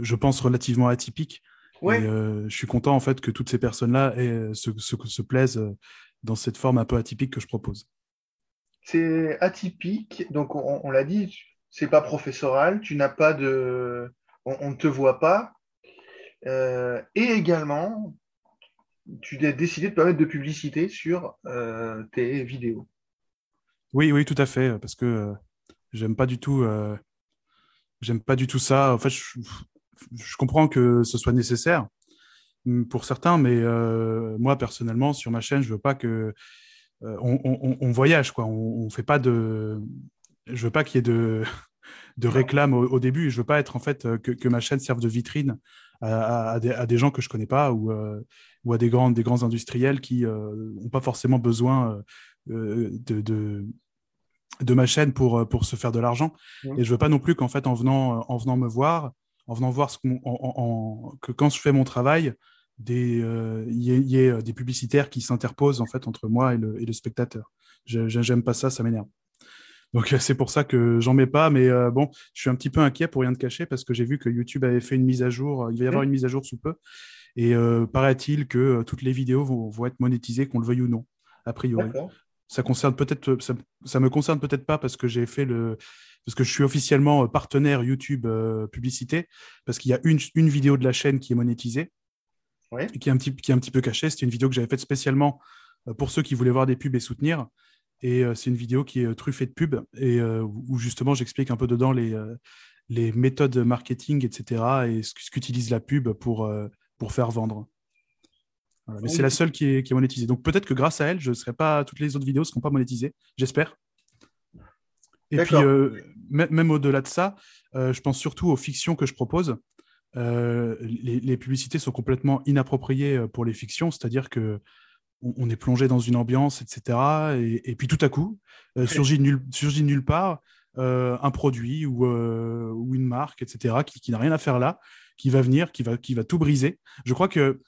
F: je pense, relativement atypique.
B: Ouais.
F: Et euh, je suis content en fait que toutes ces personnes-là se, se, se plaisent dans cette forme un peu atypique que je propose.
B: C'est atypique, donc on, on l'a dit, c'est pas professoral, tu n'as pas de. On, ne te voit pas. Euh, et également, tu as décidé de pas mettre de publicité sur euh, tes vidéos.
F: Oui, oui, tout à fait, parce que euh, j'aime pas du tout, ça. Je, comprends que ce soit nécessaire pour certains, mais moi personnellement, sur ma chaîne, je veux pas que on voyage, quoi. On, on fait pas de, je veux pas qu'il y ait de de réclame au, au début. Je veux pas être en fait euh, que, que ma chaîne serve de vitrine à, à- à des, à des gens que je connais pas ou, euh, ou à des grands, des grands industriels qui n'ont pas forcément besoin euh, euh, de, de, de ma chaîne pour, euh, pour se faire de l'argent. Et je veux pas non plus qu'en fait, en venant, euh, en venant me voir, en venant voir ce qu'on- en- en- en- que quand je fais mon travail, euh, il y, ait- il y ait euh, des publicitaires qui s'interposent en fait entre moi et le, et le spectateur. J'aime pas ça, ça m'énerve.
C: Donc euh, c'est pour ça que j'en mets pas. Mais euh, bon, je suis un petit peu inquiet pour rien te cacher parce que j'ai vu que YouTube avait fait une mise à jour. Il va y avoir une mise à jour sous peu. Et euh, paraît-il que euh, toutes les vidéos vont, vont être monétisées, qu'on le veuille ou non, a priori. Ça concerne peut-être, ça, ça me concerne peut-être pas parce que j'ai fait le, parce que je suis officiellement euh, partenaire YouTube euh, publicité, parce qu'il y a une, une vidéo de la chaîne qui est monétisée
B: Ouais.
C: et qui est un petit, qui est un petit peu cachée. C'était une vidéo que j'avais faite spécialement euh, pour ceux qui voulaient voir des pubs et soutenir. Et euh, c'est une vidéo qui est euh, truffée de pubs et euh, où justement j'explique un peu dedans les, les méthodes marketing, etc. et ce, qu'utilise la pub pour, pour faire vendre. Voilà. Mais
B: Oui.
C: c'est la seule qui est, qui est monétisée. Donc peut-être que grâce à elle, je serai pas, toutes les autres vidéos ne seront pas monétisées, j'espère. Et puis, euh, même au-delà de ça, euh, je pense surtout aux fictions que je propose. Euh, les, les publicités sont complètement inappropriées pour les fictions, c'est-à-dire que on, est plongé dans une ambiance, etc. Et, et puis tout à coup, euh, surgit, nulle, surgit nulle part euh, un produit ou, euh, ou une marque, etc., qui, qui n'a rien à faire là, qui va venir, qui va, qui va tout briser. Je crois que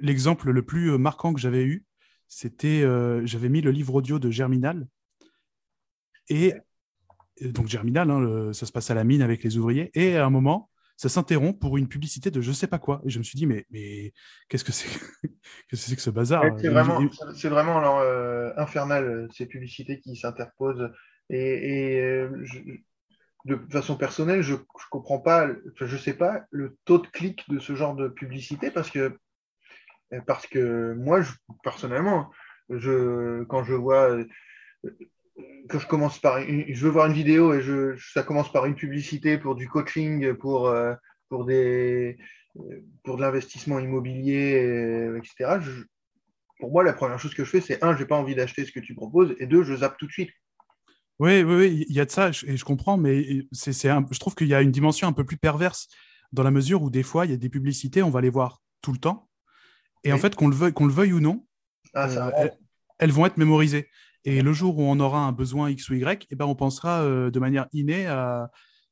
C: l'exemple le plus marquant que j'avais eu, c'était, j'avais mis le livre audio de Germinal. Et et donc Germinal, hein, le- ça se passe à la mine avec les ouvriers. Et à un moment, ça s'interrompt pour une publicité de je sais pas quoi. Et je me suis dit, mais, mais qu'est-ce que c'est que [LAUGHS] c'est que ce bazar?
B: Ouais, c'est vraiment,
C: et-
B: c'est vraiment alors, euh, infernal euh, ces publicités qui s'interposent. Et, et, euh, je- de façon personnelle, je ne comprends pas, je sais pas le taux de clic de ce genre de publicité parce que, parce que moi, je- personnellement, je, quand je vois, que je commence par, je veux voir une vidéo et je, ça commence par une publicité pour du coaching, pour, euh, pour des, euh, pour de l'investissement immobilier, euh, etc. je- pour moi, la première chose que je fais, c'est un, j'ai pas envie d'acheter ce que tu proposes, et deux, je zappe tout de suite.
C: Oui, oui, oui, il y a de ça, et je comprends, mais c'est, un- je trouve qu'il y a une dimension un peu plus perverse dans la mesure où des fois, il y a des publicités, on va les voir tout le temps, et en fait, qu'on le veuille, qu'on le veuille ou non,
B: Ah, ça
C: euh,
B: rend-
C: elles, elles vont être mémorisées. Et le jour où on aura un besoin X ou Y, eh ben, on pensera euh, de manière innée à,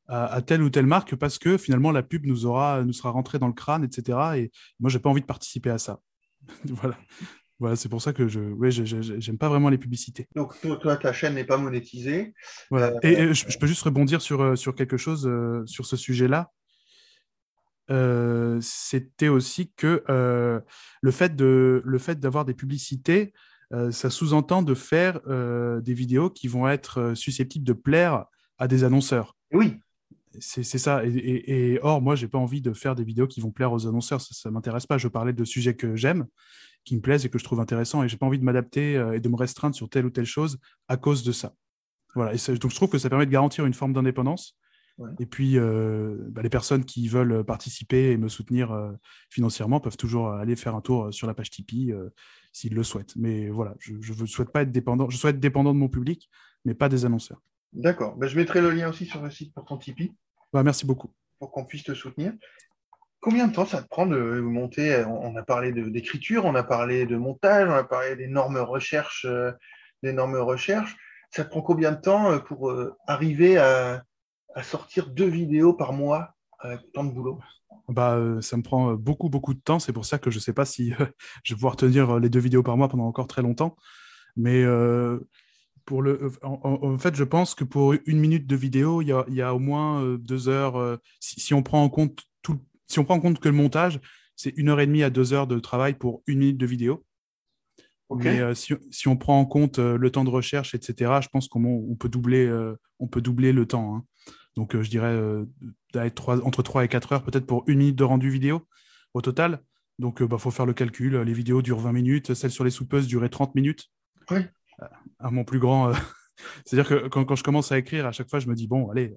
C: à, à telle ou telle marque parce que finalement, la pub nous, aura, nous sera rentrée dans le crâne, etc. Et moi, j'ai pas envie de participer à ça. [LAUGHS] voilà. Voilà, c'est pour ça que je, ouais, j'aime pas vraiment les publicités.
B: Donc, toi, toi, ta chaîne n'est pas monétisée.
C: Voilà.
B: Euh,
C: Et, et je, je peux juste rebondir sur, euh, sur quelque chose euh, sur ce sujet-là. Euh, C'était aussi que le fait de d'avoir des publicités, ça sous-entend de faire euh, des vidéos qui vont être euh, susceptibles de plaire à des annonceurs.
B: Oui,
C: C'est ça. Et, et- et or, moi, j'ai pas envie de faire des vidéos qui vont plaire aux annonceurs. Ça, ça m'intéresse pas. Je parlais de sujets que j'aime, qui me plaisent et que je trouve intéressants. Et j'ai pas envie de m'adapter euh, et de me restreindre sur telle ou telle chose à cause de ça. Voilà. Et ça- donc, je trouve que ça permet de garantir une forme d'indépendance.
B: Ouais.
C: Et puis, euh, bah, les personnes qui veulent participer et me soutenir euh, financièrement peuvent toujours aller faire un tour sur la page Tipeee euh, s'ils le souhaitent. Mais voilà, je ne souhaite pas être dépendant. Je souhaite être dépendant de mon public, mais pas des annonceurs.
B: d'accord. Ben, je mettrai le lien aussi sur le site pour ton Tipeee,
C: Bah, merci beaucoup.
B: pour qu'on puisse te soutenir. Combien de temps ça te prend de monter? On a parlé d'écriture, on a parlé de montage, on a parlé d'énormes recherches, euh, d'énormes recherches. Ça te prend combien de temps euh, pour euh, arriver à, à sortir deux vidéos par mois avec tant de boulot
C: Bah, euh, ça me prend euh, beaucoup, beaucoup de temps. C'est pour ça que je ne sais pas si euh, [LAUGHS] je vais pouvoir tenir euh, les deux vidéos par mois pendant encore très longtemps. Mais euh, pour le, euh, en, fait, je pense que pour une minute de vidéo, il y a, y a au moins euh, deux heures. euh, si, si on prend en compte tout, si on prend en compte que le montage, c'est une heure et demie à deux heures de travail pour une minute de vidéo. Mais euh, si, si on prend en compte euh, le temps de recherche, etc., je pense qu'on on peut doubler, euh, on peut doubler le temps. hein. Donc, euh, je dirais euh, entre 3 et 4 heures, peut-être pour une minute de rendu vidéo au total. Donc, il bah, faut faire le calcul. Les vidéos durent 20 minutes, celles sur les soupeuses duraient 30 minutes.
B: Oui.
C: Euh, À mon plus grand. euh, [LAUGHS] C'est-à-dire que quand, quand je commence à écrire, à chaque fois, je me dis, bon, allez,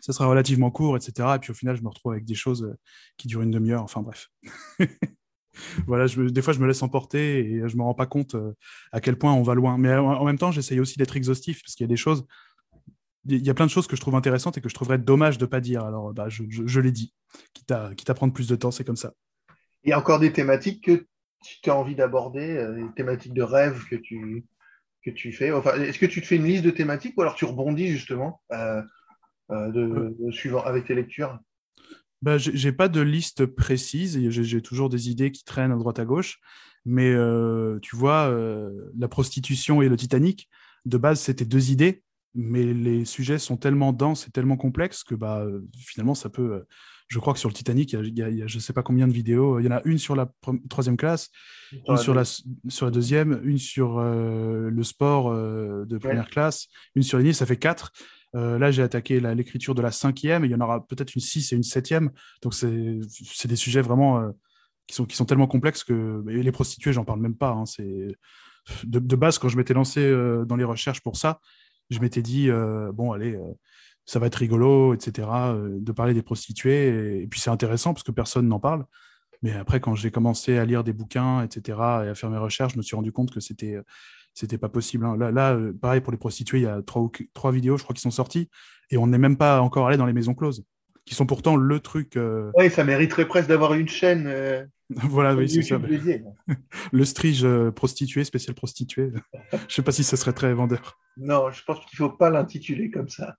C: ça sera relativement court, etc. Et puis au final, je me retrouve avec des choses euh, qui durent une demi-heure. Enfin, bref. [LAUGHS] voilà, je, des fois, je me laisse emporter et je me rends pas compte euh, à quel point on va loin. Mais en, en même temps, j'essaye aussi d'être exhaustif parce qu'il y a des choses. Il y a plein de choses que je trouve intéressantes et que je trouverais dommage de pas dire. Alors, bah, je, je, je l'ai dit. Quitte à, quitte à prendre plus de temps, c'est comme ça.
B: Il y a encore des thématiques que tu as envie d'aborder, euh, des thématiques de rêve que tu, que tu fais. Enfin, est-ce que tu te fais une liste de thématiques ou alors tu rebondis justement euh, euh, de, de suivant avec tes lectures?
C: Bah, j'ai j'ai pas de liste précise. J'ai toujours des idées qui traînent à droite à gauche. Mais tu vois, la prostitution et le Titanic, de base, c'était deux idées. Mais les sujets sont tellement denses et tellement complexes que bah, euh, finalement, ça peut. euh, je crois que sur le Titanic, il y a, il y je ne sais pas combien de vidéos. Il y en a une sur la troisième classe, une sur la, sur la deuxième, une sur euh, le sport euh, de première classe, une sur l'ennemi, ça fait quatre. Euh, là, j'ai attaqué l'écriture de la cinquième, et il y en aura peut-être une six et une septième. Donc, c'est des sujets vraiment qui, sont, qui sont tellement complexes que et les prostituées, j'en parle même pas. hein, c'est de, de base, quand je m'étais lancé dans les recherches pour ça, je m'étais dit, euh, bon, allez, euh, ça va être rigolo, etc., euh, de parler des prostituées. Et, puis, c'est intéressant parce que personne n'en parle. Mais après, quand j'ai commencé à lire des bouquins, etc., et à faire mes recherches, je me suis rendu compte que c'était c'était pas possible. hein. Là, là, pareil pour les prostituées, il y a trois, trois vidéos, je crois, qui sont sorties, et on n'est même pas encore allé dans les maisons closes, qui sont pourtant le truc.
B: Oui, ça mériterait presque d'avoir une chaîne. [LAUGHS]
C: voilà, oui, c'est ça.
B: YouTube dédiée. [LAUGHS]
C: Le strige euh, prostitué, spécial prostitué. [LAUGHS] je sais pas si ça serait très vendeur.
B: Non, je pense qu'il ne faut pas l'intituler comme ça.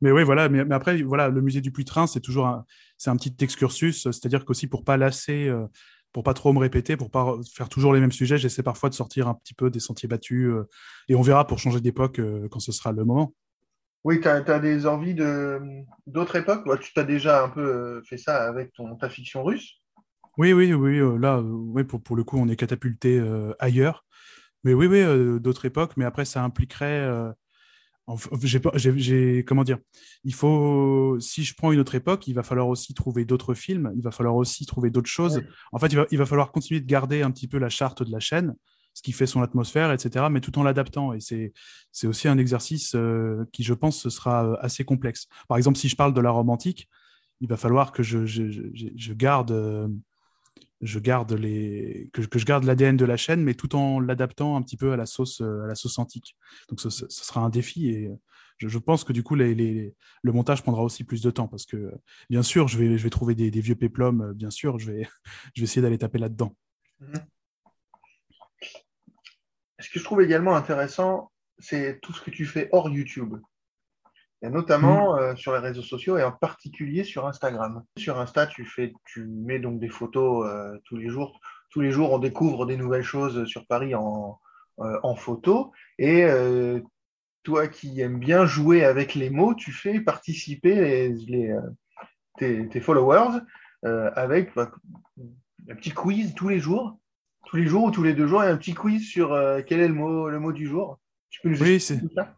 C: Mais oui, voilà. Mais, mais après, voilà, le musée du Puy-Train, c'est toujours un, c'est un petit excursus. C'est-à-dire qu'aussi pour pas lasser, euh, pour pas trop me répéter, pour pas faire toujours les mêmes sujets, j'essaie parfois de sortir un petit peu des sentiers battus. euh, et on verra pour changer d'époque quand ce sera le moment.
B: Oui, tu as, des envies de d'autres époques? Bah, Tu t'as déjà un peu euh, fait ça avec ton, ta fiction russe?
C: Oui, oui, oui. euh, là, euh, oui, pour, pour le coup, on est catapulté euh, ailleurs. Mais oui, oui, euh, d'autres époques. Mais après, ça impliquerait. euh, j'ai comment dire? Il faut, si je prends une autre époque, il va falloir aussi trouver d'autres films, il va falloir aussi trouver d'autres choses. En fait, il va, il va falloir continuer de garder un petit peu la charte de la chaîne, ce qui fait son atmosphère, etc., mais tout en l'adaptant. Et c'est aussi un exercice euh, qui, je pense, ce sera euh, assez complexe. Par exemple, si je parle de la Rome antique, il va falloir que je, je, je, garde. euh, je garde les que, que je garde l'ADN de la chaîne, mais tout en l'adaptant un petit peu à la sauce à la sauce antique. Donc ce, sera un défi et je, pense que du coup le montage prendra aussi plus de temps parce que bien sûr je vais je vais trouver des, des vieux péplums, bien sûr je vais [LAUGHS] je vais essayer d'aller taper là-dedans.
B: Ce que je trouve également intéressant, c'est tout ce que tu fais hors YouTube. Et notamment euh, sur les réseaux sociaux et en particulier sur Instagram. Sur Insta, tu fais, tu mets donc des photos euh, tous les jours. Tous les jours, on découvre des nouvelles choses sur Paris en, euh, en photo. Et euh, toi qui aimes bien jouer avec les mots, tu fais participer les, les, tes, tes followers avec bah, un petit quiz tous les jours. Tous les jours ou tous les deux jours, il y a un petit quiz sur euh, quel est le mot, le mot du jour. Tu peux nous
C: Oui, c'est-
B: ça?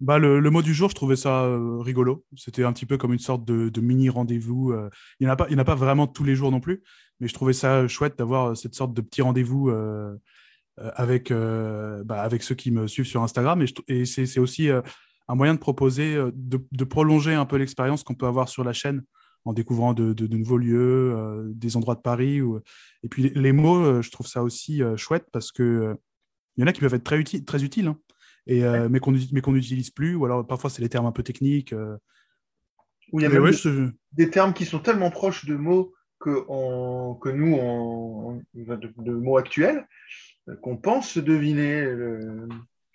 C: Bah, le, le mot du jour, je trouvais ça euh, rigolo. C'était un petit peu comme une sorte de, de mini rendez-vous. euh. Il n'y en, en a pas vraiment tous les jours non plus, mais je trouvais ça chouette d'avoir cette sorte de petit rendez-vous avec, bah, avec ceux qui me suivent sur Instagram. Et, et c'est aussi un moyen de proposer, de, de prolonger un peu l'expérience qu'on peut avoir sur la chaîne en découvrant de, de- de nouveaux lieux, euh, des endroits de Paris. ou- Et puis les, mots, euh, je trouve ça aussi euh, chouette parce que euh, il y en a qui peuvent être très, uti- très utiles. hein et, euh, mais qu'on qu'on n'utilise plus, ou alors parfois c'est les termes un peu techniques. euh.
B: Où il y a même
C: ouais,
B: des,
C: je-
B: des termes qui sont tellement proches de mots que, on- que nous, on, on- de, de mots actuels, euh, qu'on pense deviner le,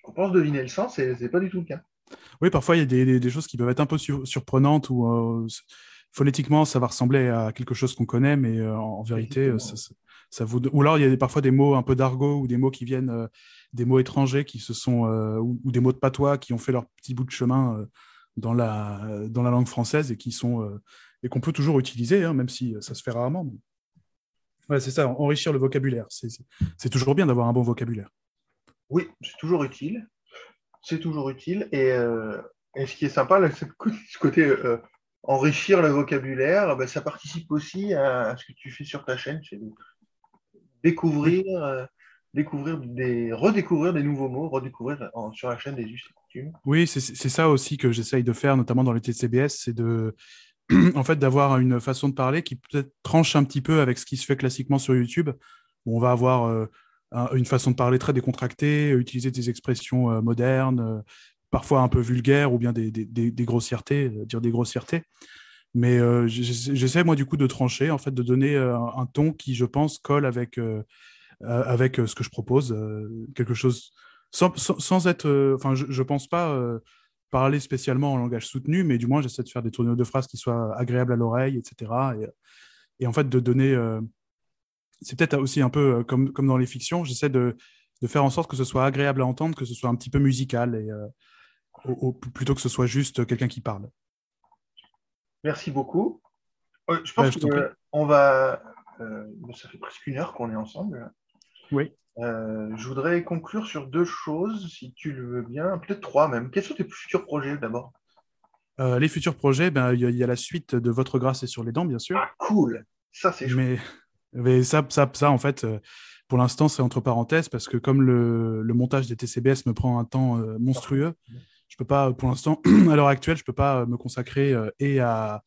B: qu'on pense deviner le sens, et c'est pas du tout le cas.
C: Oui, parfois il y a des, des- des choses qui peuvent être un peu sur- surprenantes ou euh, phonétiquement ça va ressembler à quelque chose qu'on connaît, mais euh, en, en vérité, euh, ça, ça- ça vous... ou alors il y a parfois des mots un peu d'argot ou des mots qui viennent, euh, des mots étrangers qui se sont, euh, ou, ou des mots de patois qui ont fait leur petit bout de chemin dans, la, dans la langue française et qui sont et qu'on peut toujours utiliser, hein, même si ça se fait rarement. mais- Ouais, c'est ça, enrichir le vocabulaire. C'est- toujours bien d'avoir un bon vocabulaire.
B: Oui, c'est toujours utile. C'est toujours utile. Et, et ce qui est sympa, là, c'est ce côté enrichir le vocabulaire, ben, ça participe aussi à, à ce que tu fais sur ta chaîne, c'est découvrir, euh, découvrir des, redécouvrir des nouveaux mots, redécouvrir en- sur la chaîne des us et coutumes.
C: Oui, c'est ça aussi que j'essaye de faire, notamment dans les TCBS, c'est de, [CLEARS THROAT] en fait, d'avoir une façon de parler qui peut-être tranche un petit peu avec ce qui se fait classiquement sur YouTube, où on va avoir euh, un- une façon de parler très décontractée, utiliser des expressions euh, modernes, parfois un peu vulgaires ou bien des, grossièretés, euh, dire des grossièretés. Mais euh, j'essa- j'essaie, moi, du coup, de trancher, en fait, de donner euh, un ton qui, je pense, colle avec, avec ce que je propose, quelque chose sans, être. Enfin, je, je pense pas parler spécialement en langage soutenu, mais du moins, j'essaie de faire des tournures de phrases qui soient agréables à l'oreille, etc. Et, en fait, de donner. c'est peut-être aussi un peu comme, comme dans les fictions, j'essaie de, de faire en sorte que ce soit agréable à entendre, que ce soit un petit peu musical, au- au- plutôt que ce soit juste quelqu'un qui parle.
B: Merci beaucoup. Euh, je
C: Ouais,
B: pense
C: prie.
B: qu'on va. euh, ça fait presque une heure qu'on est ensemble.
C: Oui.
B: Euh, je voudrais conclure sur deux choses, si tu le veux bien, peut-être trois même. Quels sont tes futurs projets d'abord?
C: Euh, les futurs projets, ben, il y, a- il y a la suite de Votre grâce et sur les dents, bien sûr.
B: Ah, cool Ça, c'est.
C: Mais, mais ça, ça, ça, en fait, pour l'instant, c'est entre parenthèses parce que comme le, le montage des TCBS me prend un temps euh, monstrueux, je peux pas, pour l'instant, [CLEARS THROAT] à l'heure actuelle, je peux pas euh, me consacrer euh, et à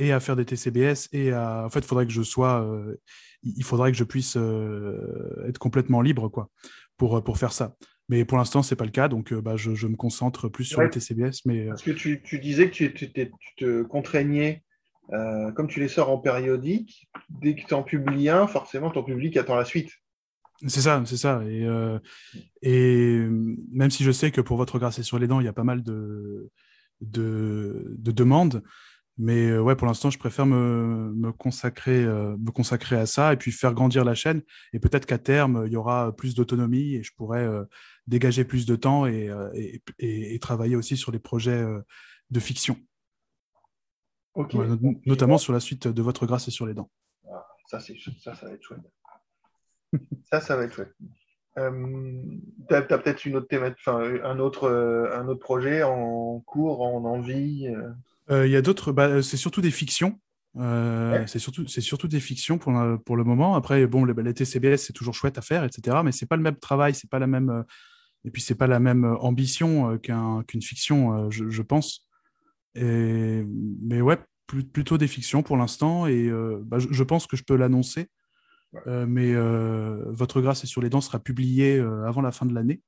C: et à faire des TCBS et à, en fait, il faudrait que je sois, euh, il faudrait que je puisse euh, être complètement libre, quoi, pour euh, pour faire ça. Mais pour l'instant, c'est pas le cas, donc euh, bah, je, je me concentre plus sur
B: Ouais.
C: les TCBS, mais euh,
B: Parce que tu, tu disais que tu, tu te contraignais, euh, comme tu les sors en périodique, dès que tu en publies un, forcément ton public attend la suite.
C: C'est ça, c'est ça. Et, euh, et même si je sais que pour votre grâce et sur les dents, il y a pas mal de, de, de demandes, mais euh, ouais, pour l'instant, je préfère me, me, consacrer, euh, me consacrer à ça et puis faire grandir la chaîne. Et peut-être qu'à terme, il y aura plus d'autonomie et je pourrais euh, dégager plus de temps et, et, et, et travailler aussi sur des projets de fiction. Ouais, notamment sur la suite de votre grâce et sur les dents.
B: Ah, ça, ça va être chouette. Ça, ça va être chouette. Euh, tu as, peut-être une autre thématique, enfin, un autre, euh, un autre projet en cours, en envie. euh?
C: Euh, Il y a d'autres, bah, c'est surtout des fictions.
B: Ouais.
C: C'est surtout, surtout des fictions pour, le- pour le moment. Après, bon, les, les TCBS, c'est toujours chouette à faire, etc. Mais c'est pas le même travail, c'est pas la même, et puis c'est pas la même ambition qu'un, qu'une fiction, je, je pense. Et, mais ouais, plus- plutôt des fictions pour l'instant. Et bah, je, je pense que je peux l'annoncer. Euh, mais euh, Votre grâce et sur les dents sera publié euh, avant la fin de l'année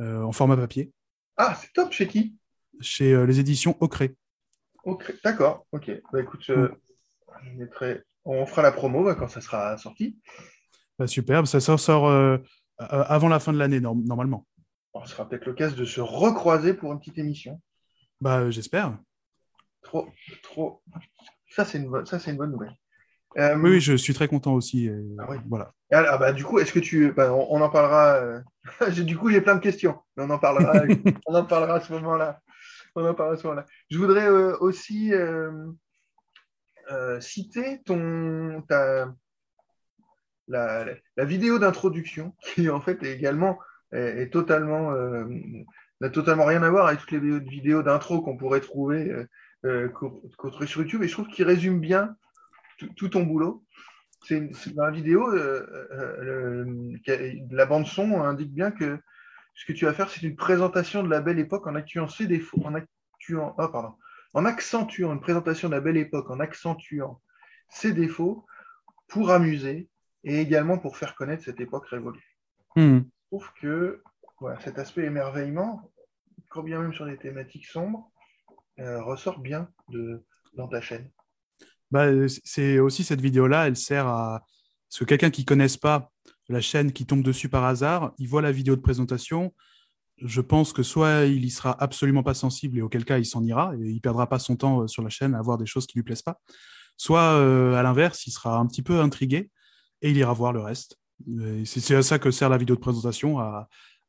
C: en format papier
B: Ah, c'est top, chez qui?
C: Chez les éditions Ocré.
B: D'accord, ok. Bah, écoute, je mettrai... on fera la promo bah, quand ça sera sorti.
C: Bah, superbe, ça sort, sort, avant la fin de l'année, norm- normalement.
B: On sera peut-être l'occasion de se recroiser pour une petite émission.
C: Bah, j'espère.
B: Trop, trop. Ça, c'est une bonne, ça, c'est une bonne nouvelle. Euh,
C: Oui, je suis très content aussi.
B: Ah oui.
C: Voilà.
B: Ah bah, du coup, est-ce que tu. bah, on, on en parlera. euh, [LAUGHS] du coup, j'ai plein de questions, mais on en parlera, [LAUGHS] on en parlera à ce moment-là. On en parlera à ce moment-là. Je voudrais euh, aussi citer ton, ta, la, la vidéo d'introduction, [LAUGHS] qui en fait est également est, est totalement. euh, n'a totalement rien à voir avec toutes les vidéos, d'intro qu'on pourrait trouver, euh, sur YouTube, et je trouve qu'il résume bien tout, tout ton boulot. C'est dans la vidéo, euh, euh, le- la bande son indique bien que ce que tu vas faire, c'est une présentation de la belle époque en accentuant ses défauts, en accentuant, ah, pardon, en accentuant une présentation de la belle époque, en accentuant ses défauts pour amuser et également pour faire connaître cette époque révolue.
C: Hmm.
B: Je trouve que voilà, cet aspect émerveillement, quand bien même sur des thématiques sombres, euh, ressort bien de, dans ta chaîne.
C: Bah, euh, c'est aussi cette vidéo-là, elle sert à. Parce que quelqu'un qui ne connaisse pas la chaîne, qui tombe dessus par hasard, il voit la vidéo de présentation. Je pense que soit il y sera absolument pas sensible et auquel cas il s'en ira et il perdra pas son temps euh, sur la chaîne à voir des choses qui lui plaisent pas. Soit euh, à l'inverse, il sera un petit peu intrigué et il ira voir le reste. C'est à ça que sert la vidéo de présentation, à,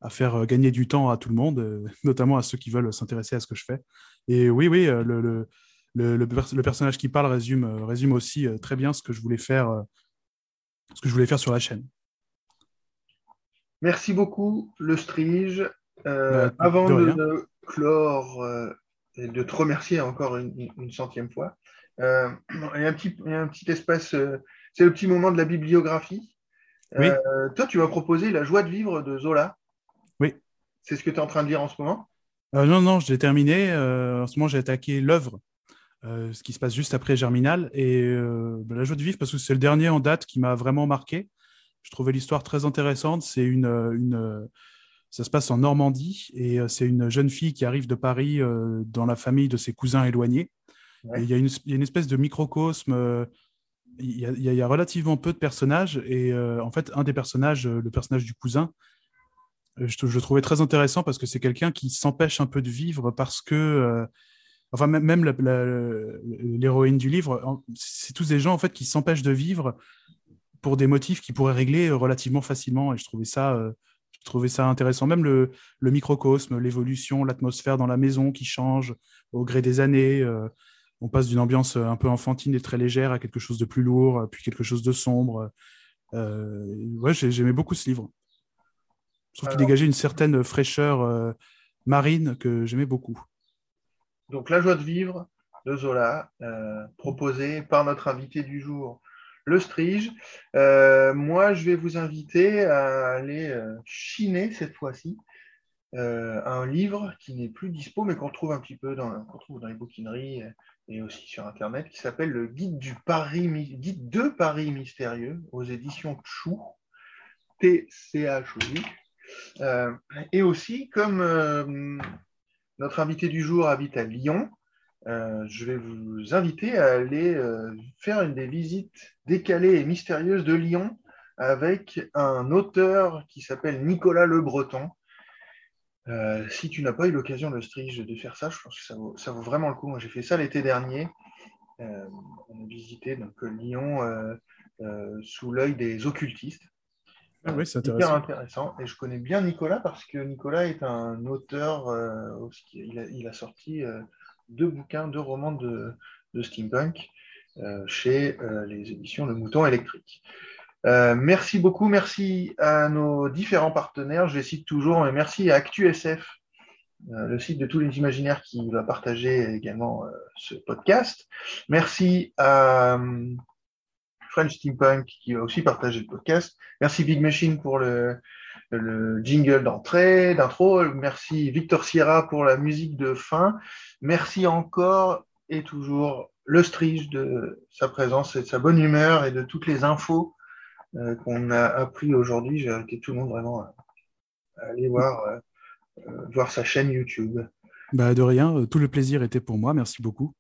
C: faire gagner du temps à tout le monde, [LAUGHS] notamment à ceux qui veulent s'intéresser à ce que je fais. Et oui, oui, le, le, le pers- le personnage qui parle résume, euh, résume aussi euh, très bien ce que je voulais faire, euh, ce que je voulais faire sur la chaîne.
B: Merci beaucoup, le Strige. Euh,
C: Bah,
B: avant
C: de
B: clore euh, et de te remercier encore une, une centième fois, euh, il, y a un petit, un espace, c'est le petit moment de la bibliographie.
C: Oui.
B: Toi, tu vas proposer La joie de vivre de Zola.
C: Oui.
B: C'est ce que tu es en train de lire en ce moment?
C: Non, non, je l'ai terminé. En ce moment, j'ai attaqué l'œuvre, euh, ce qui se passe juste après Germinal. Et euh, la joie de vivre, parce que c'est le dernier en date qui m'a vraiment marqué. Je trouvais l'histoire très intéressante. C'est une, euh, une, euh, ça se passe en Normandie et c'est une jeune fille qui arrive de Paris euh, dans la famille de ses cousins éloignés.
B: Ouais.
C: Il y, a une, il y a une espèce de microcosme. il y, a, y y relativement peu de personnages et en fait, un des personnages, le personnage du cousin, je, je le trouvais très intéressant parce que c'est quelqu'un qui s'empêche un peu de vivre parce que, enfin même, l'héroïne du livre, c'est tous des gens en fait qui s'empêchent de vivre pour des motifs qui pourraient régler euh, relativement facilement. Et je trouvais ça, euh, Je trouvais ça intéressant. Même le, le microcosme, l'évolution, l'atmosphère dans la maison qui change au gré des années. euh, on passe d'une ambiance un peu enfantine et très légère à quelque chose de plus lourd, puis quelque chose de sombre. Euh, ouais, j'ai- j'aimais beaucoup ce livre. Je trouve qu'il dégageait une certaine fraîcheur marine que j'aimais beaucoup.
B: Donc, La joie de vivre de Zola, euh, proposé par notre invité du jour, le Strige. Euh, moi, je vais vous inviter à aller euh, chiner cette fois-ci un livre qui n'est plus dispo, mais qu'on trouve un petit peu dans, les bouquineries et aussi sur Internet, qui s'appelle le Guide du Paris, Guide de Paris mystérieux aux éditions Chou, T-C-H-O-U. Et aussi, comme notre invité du jour habite à Lyon, euh, je vais vous inviter à aller euh, faire une des visites décalées et mystérieuses de Lyon avec un auteur qui s'appelle Nicolas Le Breton. Euh, si tu n'as pas eu l'occasion de Strige de faire ça, je pense que ça vaut, vraiment le coup. Moi, j'ai fait ça l'été dernier. On a visité Lyon sous l'œil des occultistes.
C: Ah oui, c'est intéressant.
B: intéressant. Et je connais bien Nicolas parce que Nicolas est un auteur. euh, il, a, il a sorti euh, deux bouquins, deux romans de, de steampunk euh, chez les éditions Le Mouton électrique. Merci beaucoup. Merci à nos différents partenaires. Je les cite toujours, mais merci à ActuSF, le site de tous les imaginaires qui va partager également ce podcast. Merci à French Steampunk qui va aussi partager le podcast. Merci Big Machine pour le, le jingle d'entrée, d'intro. Merci Victor Sierra pour la musique de fin. Merci encore et toujours le Strige de sa présence et de sa bonne humeur et de toutes les infos euh, qu'on a appris aujourd'hui. J'ai invité tout le monde vraiment à, aller voir, euh, euh, voir sa chaîne YouTube.
C: Bah, de rien, tout le plaisir était pour moi. Merci beaucoup.